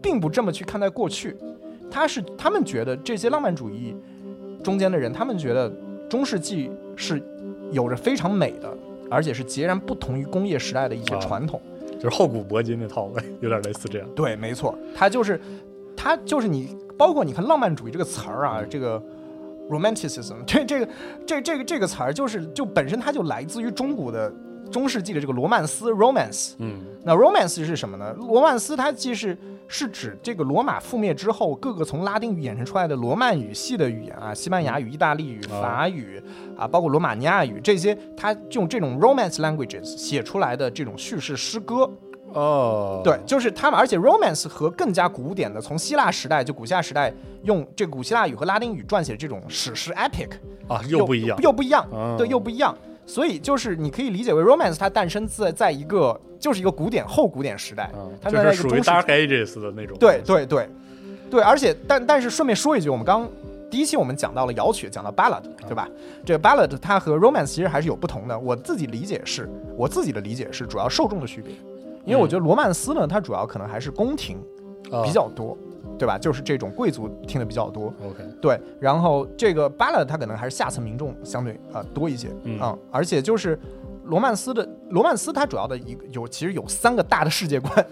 并不这么去看待过去，他是他们觉得这些浪漫主义中间的人，他们觉得中世纪是有着非常美的，而且是截然不同于工业时代的一些啊传统。就是后古铂金那套呗，有点类似这样。对，没错，它就是，它就是你，包括你看浪漫主义这个词儿啊，这个 romanticism，这这个这这个这个词儿，就是就本身它就来自于中古的中世纪的这个罗曼斯 romance。嗯，那 romance 是什么呢？罗曼斯它既是是指这个罗马覆灭之后，各个从拉丁语衍生出来的罗曼语系的语言啊，西班牙语、意大利语、啊法语啊，包括罗马尼亚语这些，它用这种 romance languages 写出来的这种叙事诗歌。哦，对，就是他们，而且 Romance 和更加古典的，从希腊时代就古希腊时代用这个古希腊语和拉丁语撰写的这种史诗 epic 啊，又不一样。又不一样，嗯对，又不一样。所以就是你可以理解为 Romance 它诞生在在一个就是一个古典后古典时代，嗯，它就是属于在一个中世 Dark Ages 的那种。对对对对，而且但但是顺便说一句，我们刚第一期我们讲到了摇曲，讲到 ballad，对吧？这个 ballad 它和 romance 其实还是有不同的。我自己理解是，我自己的理解是主要受众的区别，因为我觉得罗曼斯呢，它主要可能还是宫廷啊比较多，对吧？就是这种贵族听的比较多。OK，对，然后这个 ballad 它可能还是下层民众相对啊、呃多一些，嗯而且就是罗曼斯的罗曼斯它主要的一个有其实有三个大的世界观，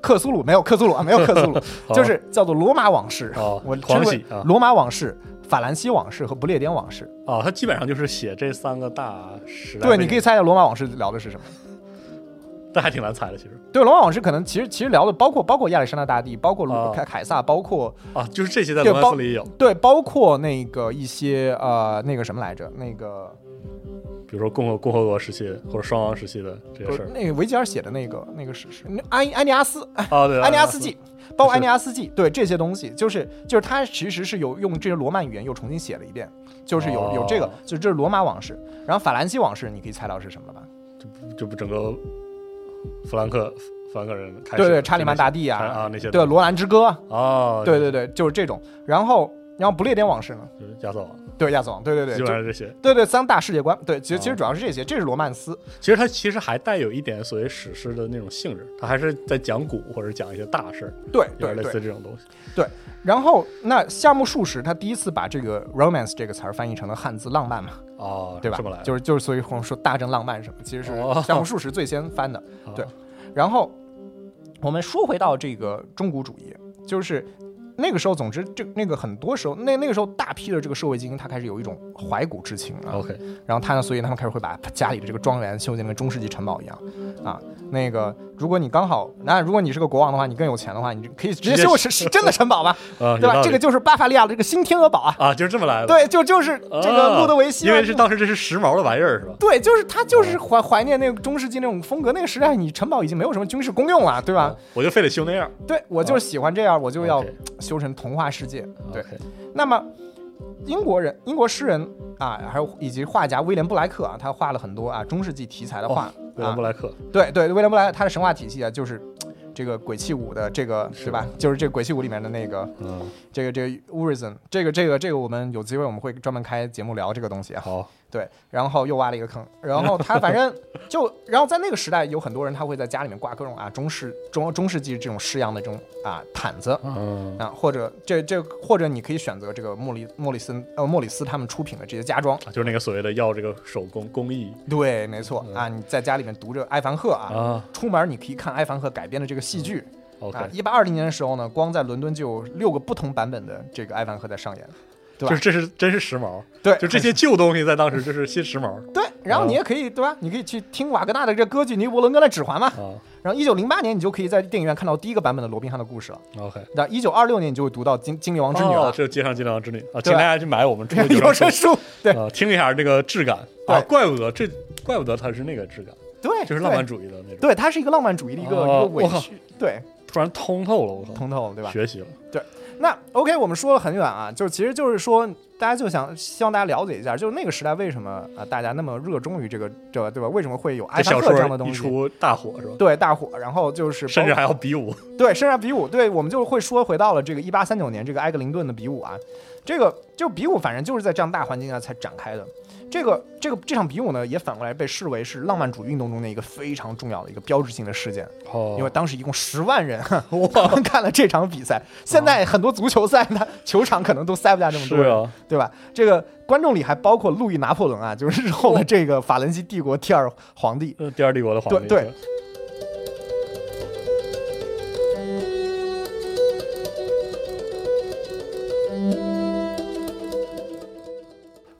克苏鲁没有克苏鲁啊，没有克苏鲁，就是叫做罗马往事，哦我称为罗马往事、法兰西往事和不列颠往事。啊，他基本上就是写这三个大时代对，你可以猜一下罗马往事聊的是什么？但还挺难猜的，其实。对，罗马往事可能其实其实聊的包括包括亚历山大大帝，包括凯凯撒，包括啊，就是这些在罗曼对包斯里有，对，包括那个一些呃那个什么来着，那个比如说共和共和国时期或者双王时期的这些事儿。那个维吉尔写的那个那个史诗，安安尼阿斯啊，对，安尼阿斯纪，包括安尼阿斯纪，对这些东西，就是就是他其实是有用这些罗曼语言又重新写了一遍，就是有有这个哦，就这是罗马往事，然后法兰西往事，你可以猜到是什么了吧？这不整个弗兰克弗兰克人开始对对，查理曼大帝啊那些对，罗兰之歌，啊，对对对，就是这种，然后然后不列颠往事呢？就是亚瑟王，对，亚瑟王，对对对，基本就上是这些。对对三大世界观，对，其实其实哦主要是这些，这是罗曼斯，其实它其实还带有一点所谓史诗的那种性质，它还是在讲古或者讲一些大事儿，对有点类似这种东西。对然后那夏目漱石他第一次把这个 romance 这个词儿翻译成了汉字浪漫嘛，哦，对吧这么来？就是就是所以我们说大正浪漫什么，其实是哦夏目漱石最先翻的。哦对然后我们说回到这个中古主义，就是那个时候，总之这那个很多时候，那那个时候大批的这个社会精英，他开始有一种怀古之情啊。OK，然后他呢，所以他们开始会把家里的这个庄园修建跟中世纪城堡一样啊。那个，如果你刚好，那如果你是个国王的话，你更有钱的话，你可以直接修是是真的城堡吧，啊，对吧？这个就是巴伐利亚的这个新天鹅堡啊。啊，就是这么来的。对，就就是这个啊路德维希啊，因为是当时这是时髦的玩意儿，是吧？对，就是他就是怀怀念那个中世纪那种风格。那个时代，你城堡已经没有什么军事功用了，对吧？啊我就非得修那样。对我就是喜欢这样，我就要 OK 修成童话世界。对那么英国人、英国诗人啊，还有以及画家威廉布莱克啊，他画了很多啊中世纪题材的画。威廉啊布莱克，对对，威廉布莱克他的神话体系啊，就是这个鬼泣舞的这个是对吧？就是这个鬼泣舞里面的那个嗯，这个这个 Urizen，这个这个这个我们有机会我们会专门开节目聊这个东西啊。好，对，然后又挖了一个坑，然后他反正就，然后在那个时代，有很多人他会在家里面挂各种啊中世中中世纪这种式样的这种啊毯子嗯，啊，或者这这或者你可以选择这个莫里莫里森呃莫里斯他们出品的这些家装，啊就是那个所谓的要这个手工工艺对，没错啊，你在家里面读着埃凡赫啊，啊。出门你可以看埃凡赫改编的这个戏剧啊，一八二零年的时候呢，光在伦敦就有六个不同版本的这个埃凡赫在上演，对吧就是？这是真是时髦，对，就这些旧东西在当时就是新时髦。对然后你也可以对吧？你可以去听瓦格纳的这歌剧《尼伯龙根的指环》嘛。啊然后一九零八年，你就可以在电影院看到第一个版本的罗宾汉的故事了。，OK。那一九二六年，你就会读到精《精灵王之女》哦，了。这街上《精灵王之女》啊，请大家去买我们出的 有有声声书，对啊，听一下这个质感对啊，怪不得这怪不得它是那个质感，对，就是浪漫主义的那种，对，它是一个浪漫主义的一个、哦一个委我靠屈，对，突然通透了，我靠，通透了，对吧？学习了，那 OK，我们说了很远啊，就其实就是说，大家就想希望大家了解一下，就是那个时代为什么啊、大家那么热衷于这个这个对吧？为什么会有艾凡克这样的东西？一出大火是吧？对，大火，然后就是甚至还要比武，对，甚至还比武，对我们就会说回到了这个一八三九年这个埃格林顿的比武啊，这个就比武，反正就是在这样大环境下才展开的。这个这个这场比武呢，也反过来被视为是浪漫主义运动中的一个非常重要的一个标志性的事件，哦因为当时一共十万人 我们看了这场比赛。现在很多足球赛，呢球场可能都塞不下这么多人，啊，对吧？这个观众里还包括路易拿破仑啊，就是日后的这个法兰西帝国第二皇帝。呃第二帝国的皇帝，对对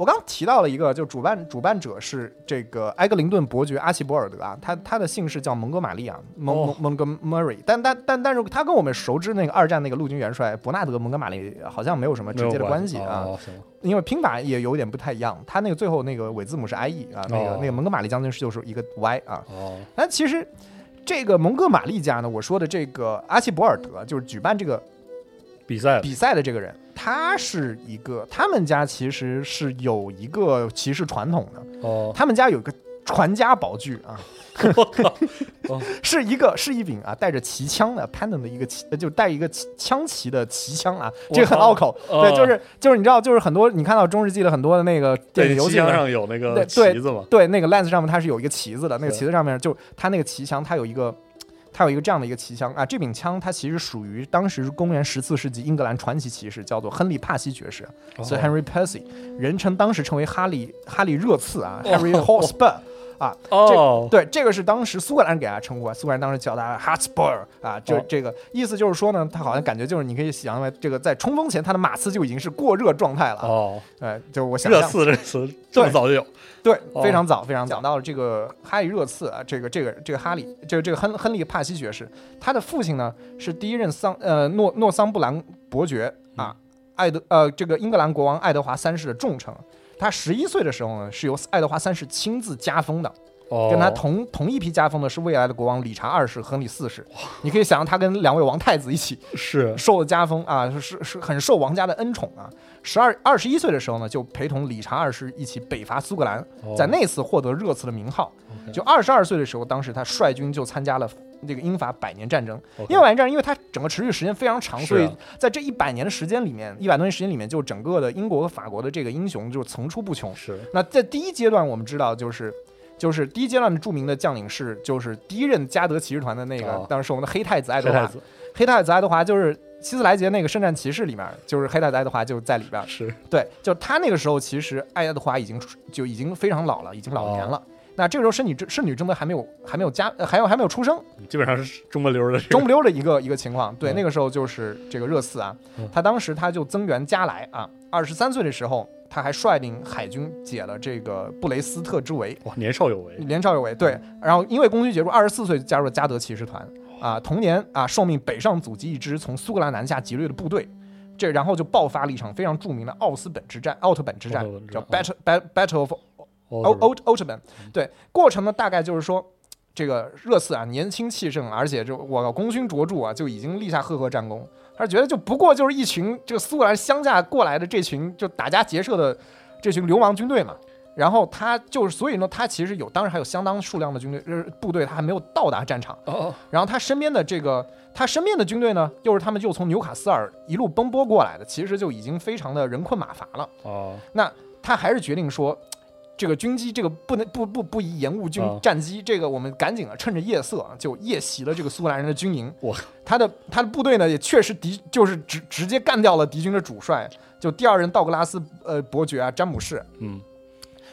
我刚提到了一个，就主办主办者是这个埃格林顿伯爵阿奇博尔德啊，他他的姓氏叫蒙哥马利啊，蒙哦。蒙蒙哥 Murray，但但但但是他跟我们熟知那个二战那个陆军元帅伯纳德蒙哥马利好像没有什么直接的关系啊，哦，因为拼法也有点不太一样，他那个最后那个尾字母是 I E 啊，那个、哦。那个蒙哥马利将军是就是一个 Y 啊，哦，但其实这个蒙哥马利家呢，我说的这个阿奇博尔德，就是举办这个比赛比赛的这个人，他是一个，他们家其实是有一个骑士传统的，哦，他们家有一个传家宝具啊，是一个是一柄啊带着旗枪的 pendant 的一个旗，呃就带一个枪旗的旗枪啊，这个很拗口，哦。对，就是就是你知道，就是很多你看到中世纪的很多的那个电对，影游戏上有那个旗子嘛，对，那个 lance 上面它是有一个旗子的，那个旗子上面就它那个旗枪，它有一个。它有一个这样的一个骑枪啊，这柄枪它其实属于当时公元十四世纪英格兰传奇骑士，叫做亨利帕西爵士，所以 Henry Percy，人称当时称为哈利哈利热刺啊，Harry Hotspur 啊，哦，对，这个是当时苏格兰人给他称呼啊，苏格兰当时叫他 Hotspur 啊，就哦这个意思就是说呢，他好像感觉就是你可以想象为这个在冲锋前他的马刺就已经是过热状态了啊，哦，呃，就我想热刺这个词这么早就有，对，哦非常早，非常早。讲到了这个哈利热刺啊，这个这个这个哈利，这个这个亨亨利帕西爵士，他的父亲呢是第一任桑呃诺诺桑布兰伯爵啊，爱德呃这个英格兰国王爱德华三世的重臣。他十一岁的时候呢，是由爱德华三世亲自加封的，哦，跟他同同一批加封的是未来的国王理查二世、亨利四世。你可以想象他跟两位王太子一起是受了加封啊，是是很受王家的恩宠啊。十二二十一岁的时候呢，就陪同理查二世一起北伐苏格兰，哦在那次获得热刺的名号。就二十二岁的时候，当时他率军就参加了这个英法百年战争。英法百年战争，因为它整个持续时间非常长，所以在这一百年的时间里面，一百多年时间里面，就整个的英国和法国的这个英雄就层出不穷。是那在第一阶段，我们知道就是。就是第一阶段的著名的将领是，就是第一任加德骑士团的那个，哦当时是我们的黑太子爱德华。黑太子黑太子爱德华就是希斯莱杰那个圣战骑士里面，就是黑太子爱德华就在里边。是对，就他那个时候，其实爱德华已经就已经非常老了，已经老年了。那这个时候，圣女圣女贞德还没有还没有加，呃还有还没有出生，基本上是中不溜的这个中不溜的一个一个情况。对，嗯。那个时候就是这个热刺啊嗯，他当时他就增援加来啊，二十三岁的时候，他还率领海军解了这个布雷斯特之围，哇，年少有为，年少有为。对，然后因为功勋杰出，二十四岁就加入了加德骑士团。啊，同年啊受命北上阻击一支从苏格兰南下劫掠的部队。这然后就爆发了一场非常著名的奥斯本之战，奥特本之战叫战。Battle Bat- Battle of 哦欧欧欧特本，对，过程呢大概就是说，这个热刺啊年轻气盛，而且就我功勋卓著啊，就已经立下赫赫战功。他觉得就不过就是一群这个苏格兰乡下过来的这群就打家劫舍的这群流氓军队嘛。然后他就是，所以呢，他其实有，当然还有相当数量的军队，呃，部队他还没有到达战场。哦然后他身边的这个，他身边的军队呢，又是他们又从纽卡斯尔一路奔波过来的，其实就已经非常的人困马乏了。哦那他还是决定说，这个军机这个不能不不不宜延误军啊战机，这个我们赶紧啊，趁着夜色啊就夜袭了这个苏格兰人的军营。哇，他的他的部队呢也确实敌就是直直接干掉了敌军的主帅，就第二任道格拉斯呃伯爵啊詹姆士。嗯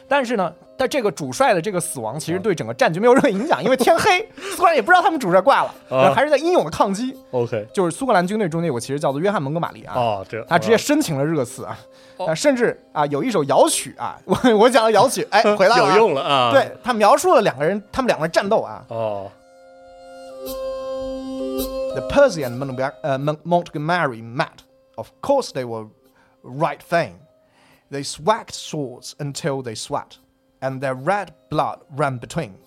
但是呢，但这个主帅的这个死亡其实对整个战局没有任何影响，因为天黑，苏格兰也不知道他们主帅挂了，然后还是在英勇的抗击。OK，就是苏格兰军队中间有个骑士叫做约翰蒙哥马利啊，哦，这他直接申请了热刺啊，甚至啊有一首摇曲啊，我我讲的摇曲，哎，回来了啊，有用了啊。，对他描述了两个人，他们两个人战斗啊。哦，The Percy and Montgomery, uh, Mon- Montgomery met. Of course, they were right thing. They swagged swords until they sweat, and their red blood ran between.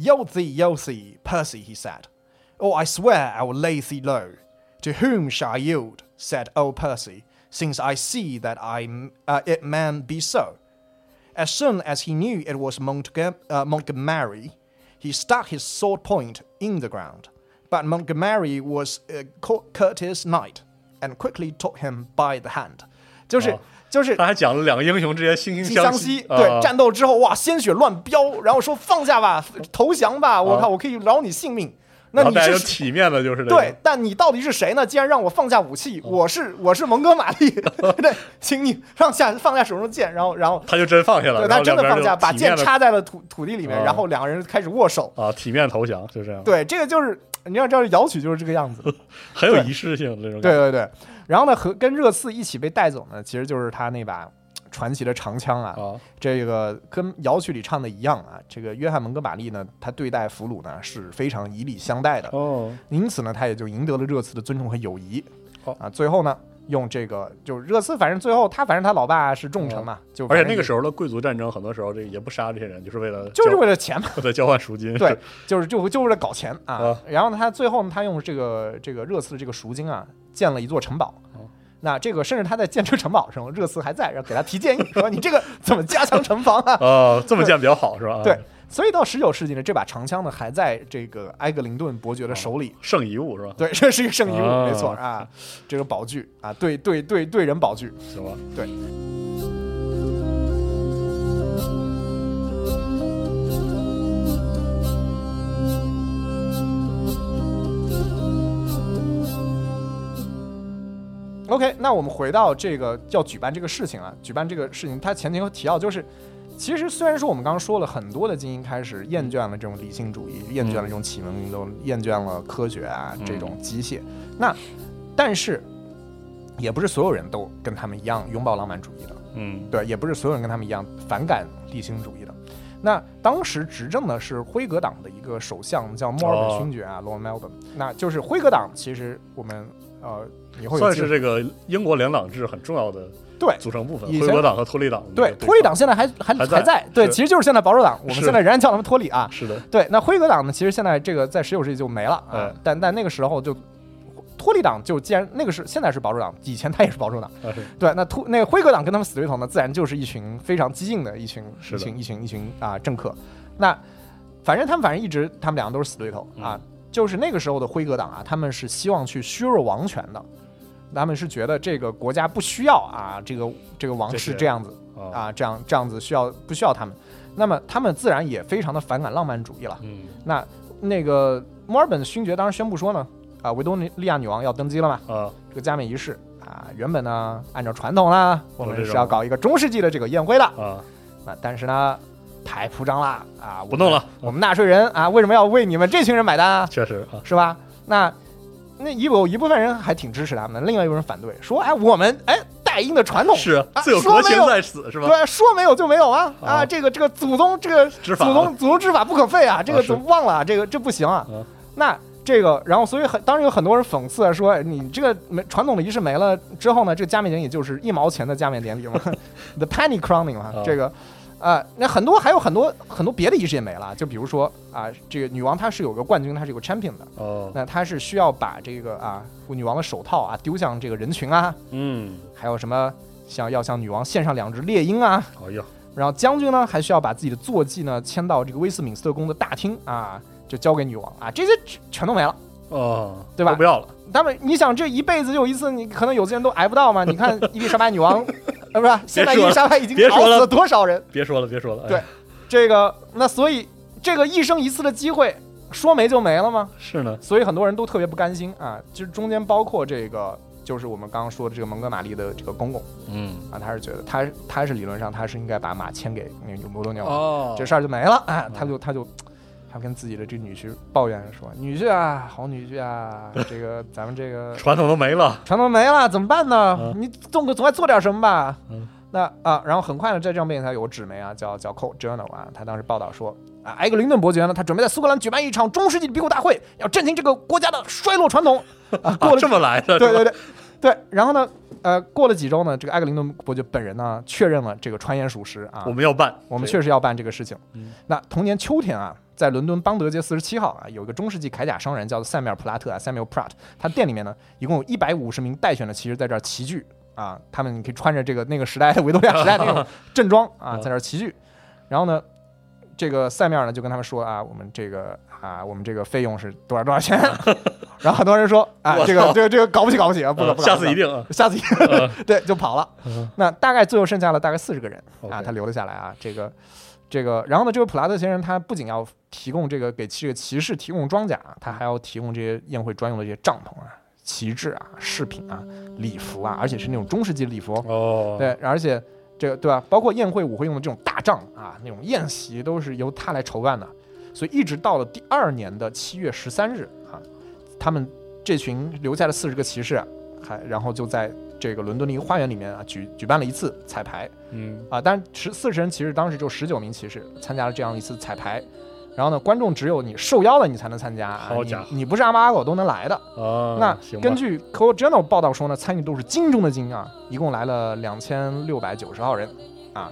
Yothe, Yothe, Percy, he said, or oh, I swear I will lay thee low. To whom shall I yield? said old Percy, since I see that I, uh, it man be so. As soon as he knew it was Montg- uh, Montgomery, he stuck his sword point in the ground. But Montgomery was uh, a courteous knight and quickly took him by the hand. 就是就是他还讲了两个英雄之间惺惺相惜，啊对，战斗之后哇，鲜血乱飙，然后说放下吧，投降吧，我啊靠，我可以饶你性命。那你是体面的就是这个对，但你到底是谁呢？既然让我放下武器，我是我是蒙哥马利，对，请你放下放下手中的剑，然后然后他就真放下了，对他真的放下，把剑插在了土土地里面，啊然后两个人开始握手。啊，体面投降，就这样，对，这个就是你要知道摇曲就是这个样子。很有仪式性这种感觉。对对对，然后呢，和跟热刺一起被带走呢，其实就是他那把 传奇的长枪啊。啊，这个跟摇曲里唱的一样啊，这个约翰蒙哥马利呢，他对待俘虏呢是非常以礼相待的，哦，因此呢，他也就赢得了热刺的尊重和友谊。哦啊，最后呢，用这个就热刺，反正最后他反正他老爸是重臣嘛，就而且那个时候的贵族战争，很多时候这个也不杀这些人，就是为了 就是为了钱嘛，为了 交换赎金。对，就是就就是为了搞钱啊。啊然后呢，他最后呢，他用这个这个热刺的这个赎金啊，建了一座城堡。哦那这个甚至他在建这城堡的时候，热刺还在，然后给他提建议说：“你这个怎么加强城防啊？”哦，这么建比较好是吧？啊对，所以到十九世纪呢，这把长枪呢还在这个埃格林顿伯爵的手里。圣遗物是吧？对，这是一个圣遗物，啊没错啊，这个宝具啊，对对对对人宝具。行吧？对。OK，那我们回到这个要举办这个事情啊，举办这个事情，它前提和提要就是，其实虽然说我们刚刚说了很多的精英开始厌倦了这种理性主义，厌倦了这种启蒙运动，厌倦了科学啊这种机械，那但是也不是所有人都跟他们一样拥抱浪漫主义的，嗯，对，也不是所有人跟他们一样反感理性主义的。那当时执政的是辉格党的一个首相，叫墨尔本哦勋爵啊、l o r d Melbourne。那就是辉格党，其实我们呃以后有算是这个英国两党制很重要的对组成部分。辉格党和托利党对这个托利党现在还还还在在，对，其实就是现在保守党，我们现在仍然叫他们托利啊。是的，对，那辉格党呢，其实现在这个在十九世纪就没了啊哎，但但那个时候就托利党就既然那个是现在是保守党，以前他也是保守党。啊对，那突那个辉格党跟他们死对头呢，自然就是一群非常激进的一群一群一群一群啊政客。那反正他们反正一直他们两个都是死对头啊，就是那个时候的辉格党啊，他们是希望去削弱王权的，他们是觉得这个国家不需要啊这个这个王室这样子啊，啊这样这样子需要不需要他们？那么他们自然也非常的反感浪漫主义了。嗯那那个墨尔本勋爵当时宣布说呢，啊维多利亚女王要登基了嘛，啊这个加冕仪式啊，原本呢按照传统啦，我们是要搞一个中世纪的这个宴会的，啊，那，但是呢太铺张了啊，不弄了我们我们纳税人啊，为什么要为你们这群人买单啊？确实啊，是吧？那那有一部分人还挺支持他们的，另外一部分人反对，说哎我们哎代英的传统是自有国情在此是吧？对，说没有就没有啊啊！啊这个这个祖宗这个祖宗祖宗之法不可废啊！这个怎么忘了啊？这个这不行啊啊！那这个，然后所以很当时有很多人讽刺啊，说你这个没传统的仪式没了之后呢，这个加冕典礼就是一毛钱的加冕典礼嘛，the penny crowning 嘛啊，这个。啊、那很多还有很多很多别的仪式也没了，就比如说啊、这个女王她是有个冠军，她是有个 champion 的，哦，那她是需要把这个啊女王的手套啊丢向这个人群啊，嗯，还有什么像要向女王献上两只猎鹰啊，哎呀，然后将军呢，还需要把自己的坐骑呢迁到这个威斯敏斯特宫的大厅啊，就交给女王啊，这些全都没了。哦，对吧？都不要了，他们，你想这一辈子就一次，你可能有些人都挨不到嘛。你看伊丽莎白女王，呃，不是，现在伊丽莎白已经别说了搞死了多少人？别说了，别说了，哎对这个，那所以这个一生一次的机会，说没就没了吗？是呢，所以很多人都特别不甘心啊。就是中间包括这个就是我们刚刚说的这个蒙哥马利的这个公公嗯，啊，他是觉得他他是理论上他是应该把马签给那个摩多鸟王，哦，这事儿就没了，哎，他就他就。他跟自己的这个女婿抱怨说：“女婿啊，好女婿啊，这个 咱们这个 传统都没了，传统没了，怎么办呢？嗯你总总该做点什么吧？嗯那啊，然后很快呢，在这张背景下有个纸媒啊，叫叫 Cold Journal 啊，他当时报道说啊，埃格林顿伯爵呢，他准备在苏格兰举办一场中世纪的比武大会，要振兴这个国家的衰落传统啊。过啊了 这么来的，对对对对，然后呢，呃，过了几周呢，这个埃格林顿伯爵本人呢确认了这个传言属实啊，我们要办，我们确实要办这个事情。嗯那同年秋天啊，在伦敦邦德街四十七号啊，有一个中世纪铠甲商人叫做塞缪尔·普拉特啊 （Samuel Pratt），他店里面呢，一共有一百五十名待选的骑士在这儿齐聚啊，他们可以穿着这个那个时代的维多利亚时代那种 正装啊，在这儿齐聚。然后呢，这个塞缪尔呢就跟他们说啊，我们这个啊，我们这个费用是多少多少钱？然后很多人说啊，这个这个这个搞不起搞不起啊，不不可，下次一定啊，下次一定嗯对就跑了。嗯那大概最后剩下了大概四十个人啊，他留了下来啊。这个这个，然后呢，这个普拉特先生他不仅要提供这个给这个骑士提供装甲，他还要提供这些宴会专用的这些帐篷啊、旗帜啊、饰品啊、礼服啊，而且是那种中世纪的礼服。哦，对，而且这个对吧？包括宴会舞会用的这种大帐啊，那种宴席都是由他来筹办的。所以一直到了第二年的七月十三日啊，他们这群留下的四十个骑士啊，还然后就在这个伦敦的一个花园里面啊举举办了一次彩排嗯，啊，但是十四十人骑士当时就十九名骑士参加了这样一次彩排。然后呢，观众只有你受邀了，你才能参加啊！你好家伙你不是阿猫阿狗都能来的。啊，那根据《c o Journal》报道说呢，参与度是精中的精啊，一共来了两千六百九十号人啊。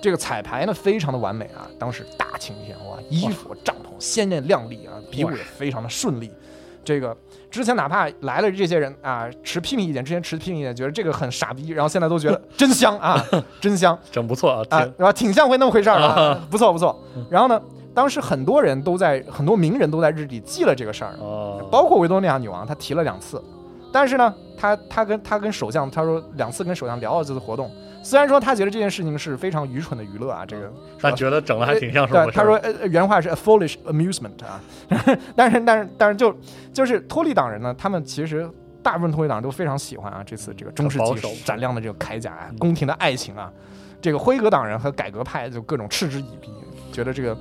这个彩排呢非常的完美啊，当时大晴天哇，衣服帐篷鲜艳亮丽啊，比武也非常的顺利。这个之前哪怕来了这些人啊，持批评意见，之前持批评意见，觉得这个很傻逼，然后现在都觉得 真香啊，真香。整不错啊，啊，挺对吧？挺像会那么回事儿啊，不错不错。然后呢，当时很多人都在，很多名人都在日记记了这个事儿，哦，包括维多利亚女王，她提了两次，但是呢，她她跟她跟首相，她说两次跟首相聊了这次活动，虽然说他觉得这件事情是非常愚蠢的娱乐啊，这个他觉得整的还挺像是对，回事儿。他说原话是 a foolish amusement 啊，但是但是但是就就是托利党人呢，他们其实大部分托利党人都非常喜欢啊这次这个中世纪闪亮的这个铠甲啊嗯，宫廷的爱情啊，这个辉格党人和改革派就各种嗤之以鼻，觉得这个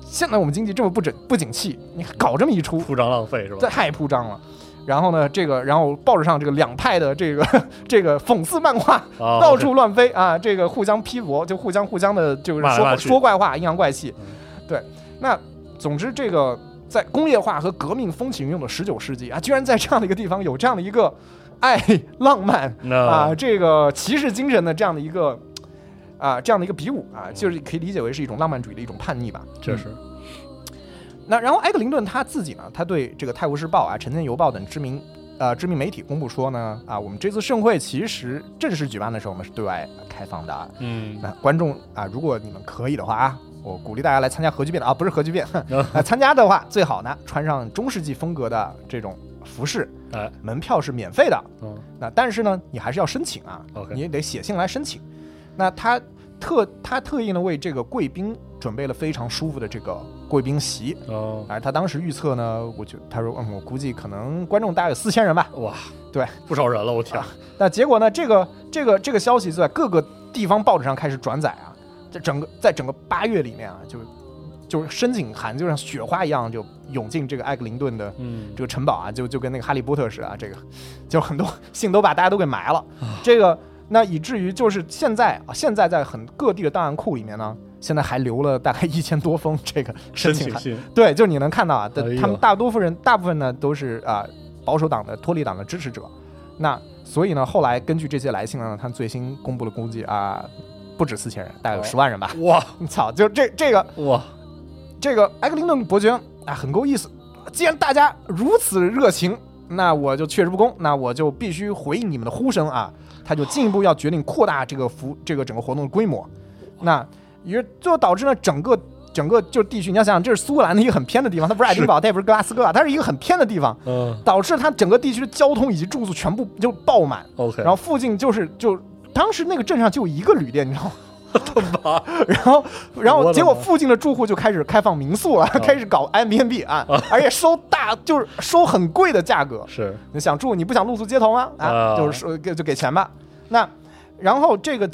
现在我们经济这么不整不景气，你搞这么一出，铺张浪费是吧？太铺张了。然后呢，这个，然后报纸上这个两派的这个 这个讽刺漫画啊到处乱飞啊，这个互相批驳，就互相互相的就是说说怪话，阴阳怪气嗯。对，那总之这个在工业化和革命风起云涌的十九世纪啊，居然在这样的一个地方有这样的一个爱 浪漫啊，这个骑士精神的这样的一个啊这样的一个比武啊，就是可以理解为是一种浪漫主义的一种叛逆吧。确实，那然后埃克林顿他自己呢，他对这个《泰晤士报》啊、《晨间邮报》等知名呃知名媒体公布说呢，啊，我们这次盛会其实正式举办的时候，我们是对外开放的。嗯那观众啊，如果你们可以的话啊，我鼓励大家来参加核聚变的啊，不是核聚变，啊，参加的话最好呢穿上中世纪风格的这种服饰，哎，门票是免费的。嗯那但是呢，你还是要申请啊你也得写信来申请。那他特他特意呢为这个贵宾准备了非常舒服的这个贵宾席，哦，哎，他当时预测呢，我觉他说，嗯，我估计可能观众大概有四千人吧。哇，对，不少人了，我天。啊，那结果呢，这个这个这个消息在各个地方报纸上开始转载啊，在整个在整个八月里面啊，就就是申请函就像雪花一样就涌进这个艾格林顿的嗯。这个城堡啊，就就跟那个哈利波特似的啊，这个 就很多信都把大家都给埋了。这个那以至于就是现在啊，现在在很各地的档案库里面呢，现在还留了大概一千多封这个申请函。请信，对，就你能看到啊，哎他们大多数人，大部分呢都是啊、保守党的脱离党的支持者。那所以呢，后来根据这些来信呢，他们最新公布了估计啊、不止四千人，大概有哦十万人吧。哇 操，就这这个哇，这个埃克林顿伯爵啊，很够意思。既然大家如此热情，那我就确实不公，那我就必须回应你们的呼声啊！他就进一步要决定扩大这个服这个整个活动的规模。那也最后导致呢，整个整个就是地区，你要想想，这是苏格兰的一个很偏的地方，它不是爱丁堡，它也不是格拉斯哥啊，它是一个很偏的地方，嗯导致它整个地区的交通以及住宿全部就爆满，，OK，然后附近就是就当时那个镇上就一个旅店，你知道吗？然后然后结果附近的住户就开始开放民宿了，开始搞 Airbnb 啊，而且收大就是收很贵的价格，是你想住，你不想露宿街头吗？啊，啊就是说给就给钱吧。那然后这个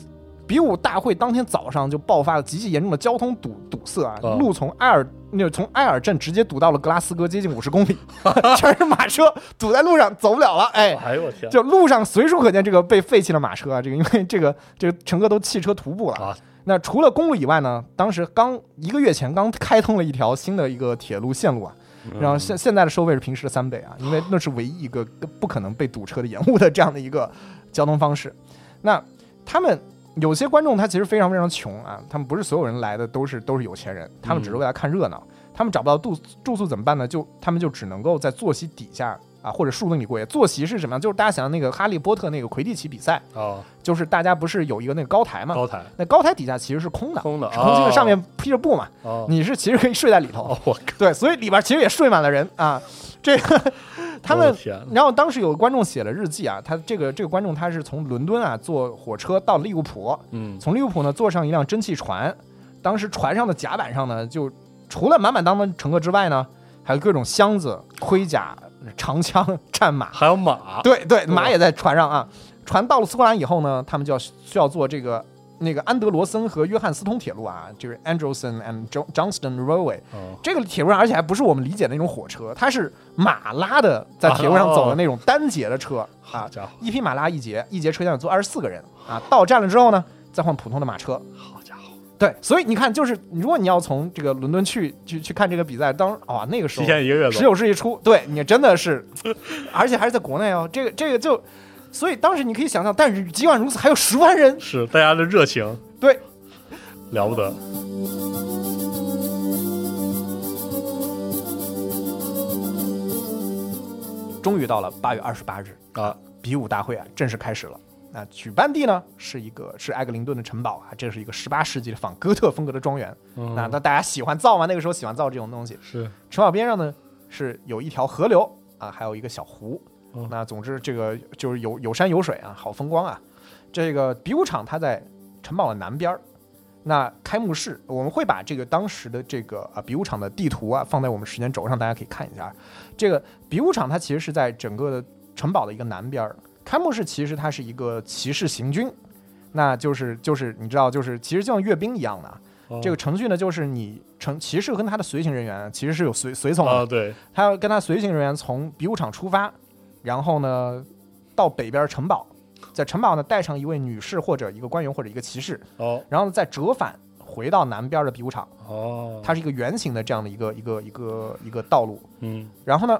比武大会当天早上就爆发了极其严重的交通堵堵塞啊，啊路从埃尔那个从埃尔镇直接堵到了格拉斯哥，接近五十公里，全是马车堵在路上走不了了。哎，哎呦我天，就路上随处可见这个被废弃的马车啊，这个因为这个这个乘客都弃车徒步了。啊那除了公路以外呢，当时刚一个月前刚开通了一条新的一个铁路线路啊，嗯然后现现在的收费是平时的三倍啊，因为那是唯一一个不可能被堵车的延误的这样的一个交通方式。那他们有些观众他其实非常非常穷啊，他们不是所有人来的都是都是有钱人，他们只是为了看热闹，他们找不到住住宿怎么办呢？就他们就只能够在坐席底下啊或者树林里过夜。坐席是什么样？就是大家想象那个哈利波特那个魁地奇比赛，啊就是大家不是有一个那个高台嘛？高台那高台底下其实是空的，空的是空心的，哦上面披着布嘛，哦你是其实可以睡在里头。哦我靠，对，所以里边其实也睡满了人啊。这个 他们然后当时有个观众写了日记啊，他这个这个观众他是从伦敦啊坐火车到利物浦，嗯从利物浦呢坐上一辆蒸汽船，当时船上的甲板上呢，就除了满满当当乘客之外呢，还有各种箱子、盔甲、长枪、战马，还有马，对对，马也在船上啊。船到了苏格兰以后呢，他们就要需要坐这个那个安德罗森和约翰斯通铁路啊，就是 Andrelson and Jo- Johnston Railway。哦这个铁路上，而且还不是我们理解的那种火车，它是马拉的，在铁路上走的那种单节的车啊一匹马拉一节，一节车厢有坐二十四个人啊。到站了之后呢，再换普通的马车。好对，所以你看，就是如果你要从这个伦敦去去去看这个比赛，当哇那个时候提前一个月走。十九世纪初，对你真的是，而且还是在国内哦，这个这个就，所以当时你可以想象，但是尽管如此，还有十万人，是大家的热情。对，了不得，终于到了八月二十八日啊，比武大会啊正式开始了。那举办地呢是一个是艾格林顿的城堡啊，这是一个十八世纪的仿哥特风格的庄园。嗯那那大家喜欢造吗？那个时候喜欢造这种东西。是城堡边上呢是有一条河流啊，还有一个小湖。哦那总之这个就是有有山有水啊，好风光啊。这个比武场它在城堡的南边儿。那开幕式我们会把这个当时的这个啊比武场的地图啊放在我们时间轴上，大家可以看一下。这个比武场它其实是在整个的城堡的一个南边儿。开幕式其实它是一个骑士行军，那就是就是你知道就是其实就像阅兵一样的这个程序呢，就是你乘骑士跟他的随行人员其实是有随随从的，啊对，他要跟他随行人员从比武场出发，然后呢到北边城堡，在城堡呢带上一位女士或者一个官员或者一个骑士，哦。然后再折返回到南边的比武场，哦，它是一个圆形的这样的一个一个一个一个道路。嗯。然后呢，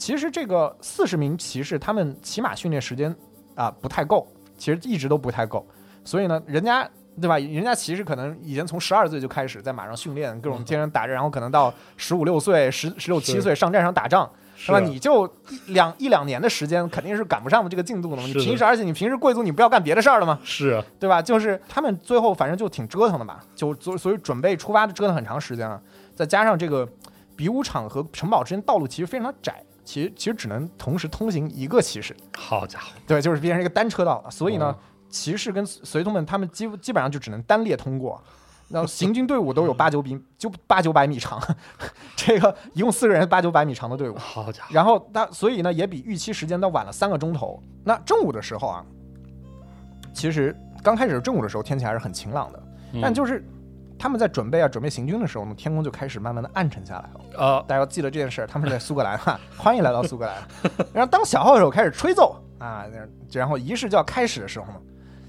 其实这个四十名骑士他们骑马训练时间啊不太够，其实一直都不太够，所以呢，人家对吧？人家骑士可能已经从十二岁就开始在马上训练，各种天天打着，然后可能到十五六岁、十十六七岁上战场打仗，是是吧？你就一两一两年的时间，肯定是赶不上的这个进度的嘛。你平时，而且你平时贵族你不要干别的事儿了吗？是啊对吧？就是他们最后反正就挺折腾的吧，就所所以准备出发的折腾很长时间了，再加上这个比武场和城堡之间道路其实非常窄，其实其实只能同时通行一个骑士，好家伙，对，就是变成一个单车道。了，所以呢，哦。骑士跟随从们他们基基本上就只能单列通过。那行军队伍都有八九比 就八九百米长，这个一共四个人八九百米长的队伍，好家伙，然后那所以呢，也比预期时间都晚了三个钟头。那正午的时候啊，其实刚开始正午的时候天气还是很晴朗的，嗯。但就是他们在准备啊准备行军的时候呢，天空就开始慢慢的暗沉下来了。啊大家要记得这件事儿，他们是在苏格兰哈，欢迎来到苏格兰。然后当小号手开始吹奏啊，然后仪式就要开始的时候呢，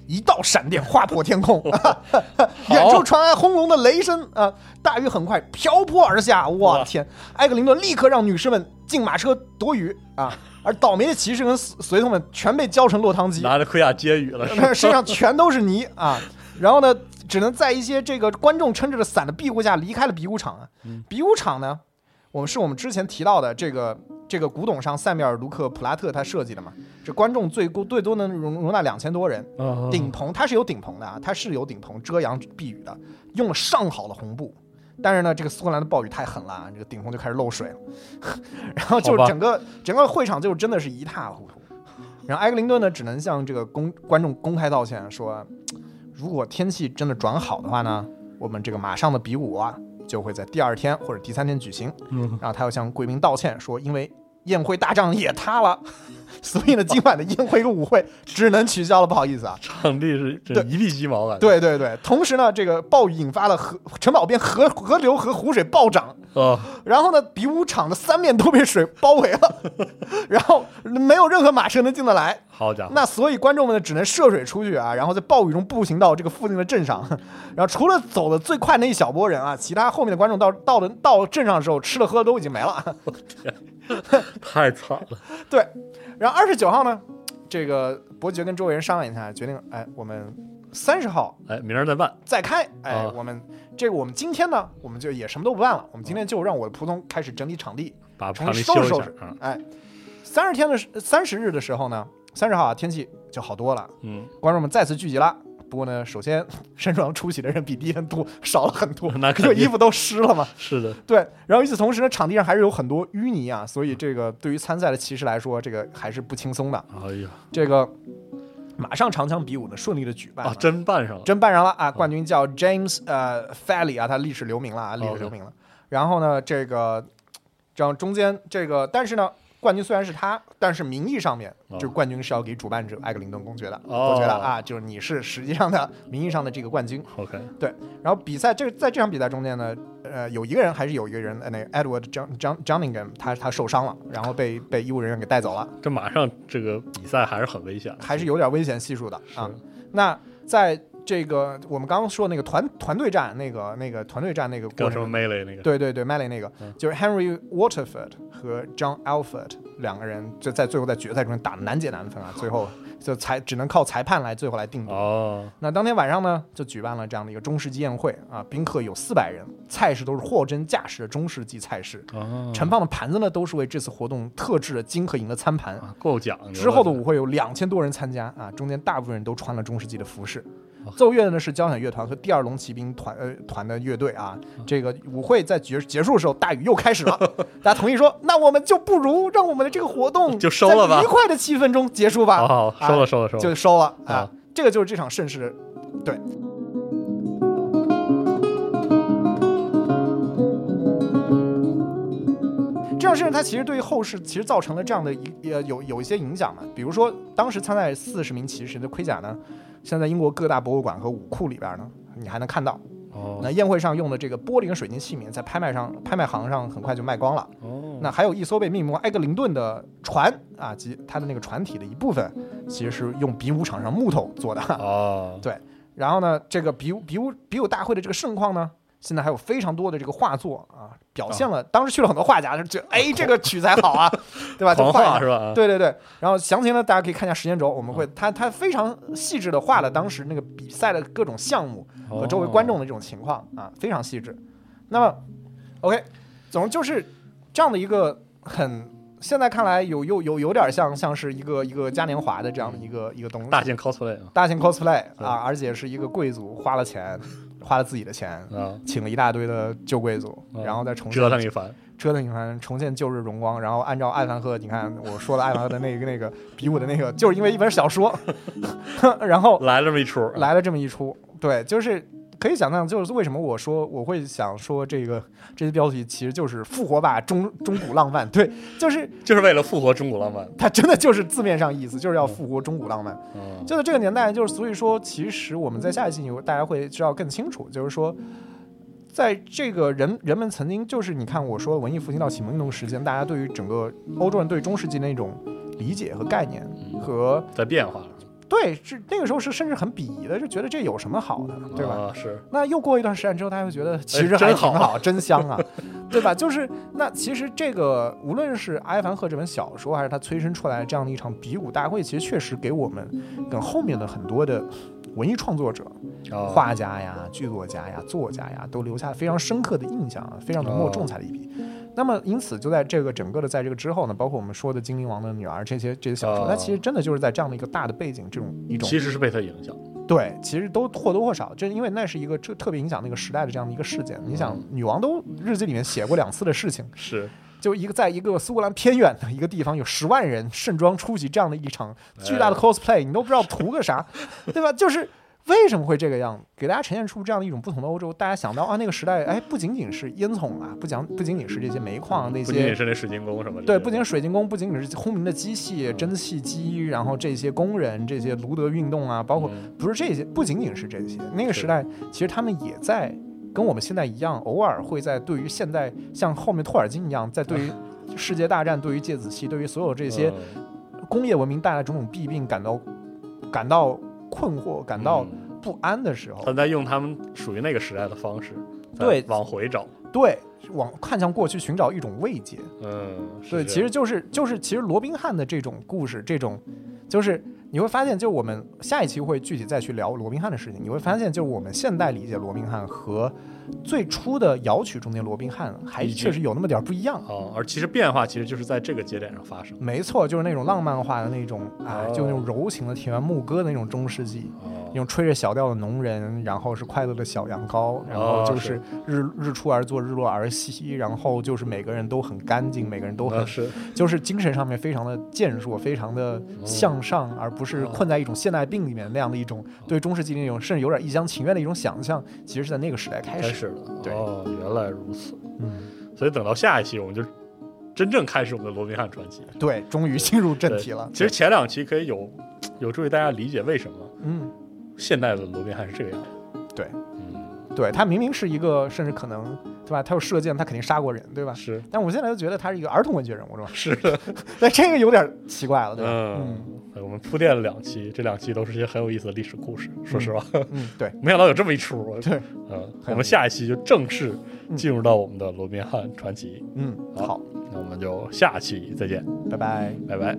一道闪电划破天空，远处传来轰隆的雷声啊，大雨很快瓢泼而下。我哇天！埃格林顿立刻让女士们进马车躲雨啊，而倒霉的骑士跟随随从们全被浇成落汤鸡，拿着盔甲接雨了，身上全都是泥啊。然后呢，只能在一些这个观众撑着的伞的庇护下离开了比武场啊。比武场呢，我们是我们之前提到的这个这个古董商塞缪尔·卢克·普拉特他设计的嘛，这观众最多最多能容容纳两千多人。啊顶棚它是有顶棚的啊，它是有顶棚遮阳避雨的，用了上好的红布。但是呢，这个苏格兰的暴雨太狠了啊，这个顶棚就开始漏水了，然后就整个整个会场就真的是一塌糊涂。然后埃格林顿呢，只能向这个公观众公开道歉说，如果天气真的转好的话呢，我们这个马上的比武啊，就会在第二天或者第三天举行。嗯，然后他又向贵宾道歉说，因为宴会大帐也塌了，所以呢，今晚的宴会跟舞会只能取消了，不好意思啊。场地是这一地鸡毛啊。对对对，同时呢，这个暴雨引发了河城堡边河河流和湖水暴涨，哦，然后呢，比武场的三面都被水包围了，然后没有任何马车能进得来。好家伙，那所以观众们呢只能涉水出去啊，然后在暴雨中步行到这个附近的镇上，然后除了走的最快那一小波人啊，其他后面的观众到到了到镇上的时候，吃的喝的都已经没了。太惨了。对，然后二十九号呢，这个伯爵跟周围人商量一下，决定，哎，我们三十号哎，明儿再办。再开，哎，啊我们这个我们今天呢，我们就也什么都不办了，我们今天就让我的仆从开始整理场地，把重场地收拾收拾。哎，三十天的三十日的时候呢，三十号啊天气就好多了，嗯，观众们再次聚集了。不过呢，首先 身上出席的人比第一天多少了很多，那肯定因为衣服都湿了嘛。是的，对，然后与此同时呢，场地上还是有很多淤泥啊，所以这个对于参赛的骑士来说，这个还是不轻松的。哎呀，这个马上长枪比武呢顺利的举办啊，真办上了。真办上了啊！冠军叫 James 呃 Fally 啊，他历史留名了啊，历史留名了。然后呢，这个这样中间这个，但是呢，冠军虽然是他，但是名义上面哦这个冠军是要给主办者艾格林顿公爵的，哦公爵的啊，就是你是实际上的名义上的这个冠军。OK，对然后比赛这个在这场比赛中间呢，呃，有一个人还是有一个人，呃，那个 Edward John John Johningham 他他受伤了，然后被被医务人员给带走了。这马上这个比赛还是很危险，还是有点危险系数的啊。那在这个我们刚刚说那个团团队战，那个那个团队战那个过跟什么程，melee 那个。对对对 m a l e y 那个嗯就是 Henry Waterford 和 John Alford 两个人就在最后在决赛中打的难解难分啊，最后就裁只能靠裁判来最后来定夺。哦，那当天晚上呢，就举办了这样的一个中世纪宴会啊，宾客有四百人，菜式都是货真价实的中世纪菜式，哦，盛放的盘子呢都是为这次活动特制的金和银的餐盘。啊够讲究。之后的舞会有两千多人参加啊，中间大部分人都穿了中世纪的服饰哦。奏乐的呢是交响乐团和第二龙骑兵团呃团的乐队啊。嗯这个舞会在结结束的时候，大雨又开始了，大家同意说，那我们就不如让我们的这个活动就收了吧在愉快的气氛中结束吧。好好收了收了收了，就收了啊啊。这个就是这场盛世，对。这场盛世它其实对于后世其实造成了这样的一呃有有一些影响嘛，比如说当时参赛四十名骑士的盔甲呢，现在英国各大博物馆和武库里边呢，你还能看到。哦那宴会上用的这个玻璃跟水晶器皿，在拍卖上拍卖行上很快就卖光了。哦，那还有一艘被命名为埃格林顿的船啊，及它的那个船体的一部分，其实是用比武场上木头做的。哦，对然后呢，这个比武比武比武大会的这个盛况呢，现在还有非常多的这个画作啊，表现了、当时去了很多画家，就觉得哎这个曲才好啊，对吧？就狂画是吧？对对对，然后详情呢，大家可以看一下时间轴，我们会他他非常细致的画了当时那个比赛的各种项目和周围观众的这种情况啊，非常细致。那么，OK，总之就是这样的一个很现在看来有有有有点像像是一个一个嘉年华的这样的一个一个东西，大型 cosplay 啊大型 cosplay 啊，而且是一个贵族花了钱，花了自己的钱。啊，请了一大堆的旧贵族，嗯然后再重新折腾一番，折腾一番，重现旧日荣光，然后按照艾凡赫，你看我说了艾凡赫的那个那个比武的那个，就是因为一本小说，然后来了这么一出，来了这么一出，对，就是可以想象，就是为什么我说我会想说这个这些标题其实就是复活吧中中古浪漫，对，就是就是为了复活中古浪漫。它真的就是字面上意思，就是要复活中古浪漫。嗯，就在这个年代，就是所以说，其实我们在下一期大家会知道更清楚，就是说，在这个人人们曾经就是你看我说文艺复兴到启蒙运动时间，大家对于整个欧洲人对中世纪那种理解和概念和在变化了，对是那个时候是甚至很鄙夷的，就觉得这有什么好的，对吧？啊，是那又过一段时间之后，大家会觉得其实还挺好，真香啊，对吧？就是那其实这个无论是埃凡赫这本小说，还是他催生出来这样的一场比武大会，其实确实给我们跟后面的很多的文艺创作者、啊画家呀、剧作家呀、作家呀，都留下非常深刻的印象啊，非常浓墨重彩的一笔。那么，因此就在这个整个的在这个之后呢，包括我们说的《精灵王的女儿》这些这些小说，哦它其实真的就是在这样的一个大的背景，这种一种其实是被他影响。对，其实都或多或少，这因为那是一个这特别影响那个时代的这样的一个事件。你想，女王都日记里面写过两次的事情，是，就一个在一个苏格兰偏远的一个地方，有十万人盛装出席这样的一场巨大的 cosplay，你都不知道图个啥，对吧？就是为什么会这个样子？给大家呈现出这样的一种不同的欧洲，大家想到啊，那个时代，哎，不仅仅是烟囱啊，不讲不仅仅是这些煤矿那些不仅仅些。是那水晶宫什么的，对，不仅是水晶宫，不仅仅是轰鸣的机器、蒸汽机，然后这些工人、这些卢德运动啊，包括嗯不是这些，不仅仅是这些。那个时代，其实他们也在跟我们现在一样，偶尔会在对于现在，像后面托尔金一样，在对于世界大战、对于芥子气、对于所有这些嗯。工业文明带来种种弊病感到感到困惑、感到嗯。不安的时候，他在用他们属于那个时代的方式，对往回找，对，往看向过去寻找一种慰藉。嗯，是对，其实就是就是其实罗宾汉的这种故事，这种就是你会发现，就是我们下一期会具体再去聊罗宾汉的事情，你会发现，就是我们现代理解罗宾汉和最初的摇曲中间罗宾汉还确实有那么点儿不一样。哦，而其实变化其实就是在这个节点上发生，没错，就是那种浪漫化的那种啊，哦就那种柔情的田园牧歌的那种中世纪，那哦，种吹着小调的农人，然后是快乐的小羊羔，然后哦就是日日出而作，日落而息，然后就是每个人都很干净，每个人都很是就是精神上面非常的健硕，非常的向上，而不是困在一种现代病里面那样的一种对中世纪那种甚至有点一厢情愿的一种想象，其实是在那个时代开始。开始了，对。哦，原来如此，嗯，所以等到下一期我们就真正开始我们的罗宾汉传奇对，终于进入正题了。其实前两期可以有有助于大家理解为什么嗯，现代的罗宾汉是这个样子，对，嗯，对他明明是一个，甚至可能对吧？他有射箭，他肯定杀过人，对吧？是但我现在就觉得他是一个儿童文学人物，是吧？是的，但这个有点奇怪了，对吧？嗯，我们铺垫了两期，这两期都是一些很有意思的历史故事。说实话，嗯，对，没想到有这么一出。对，嗯，我们下一期就正式嗯进入到我们的罗宾汉传奇。嗯，好，那我们就下期再见，拜拜。拜拜。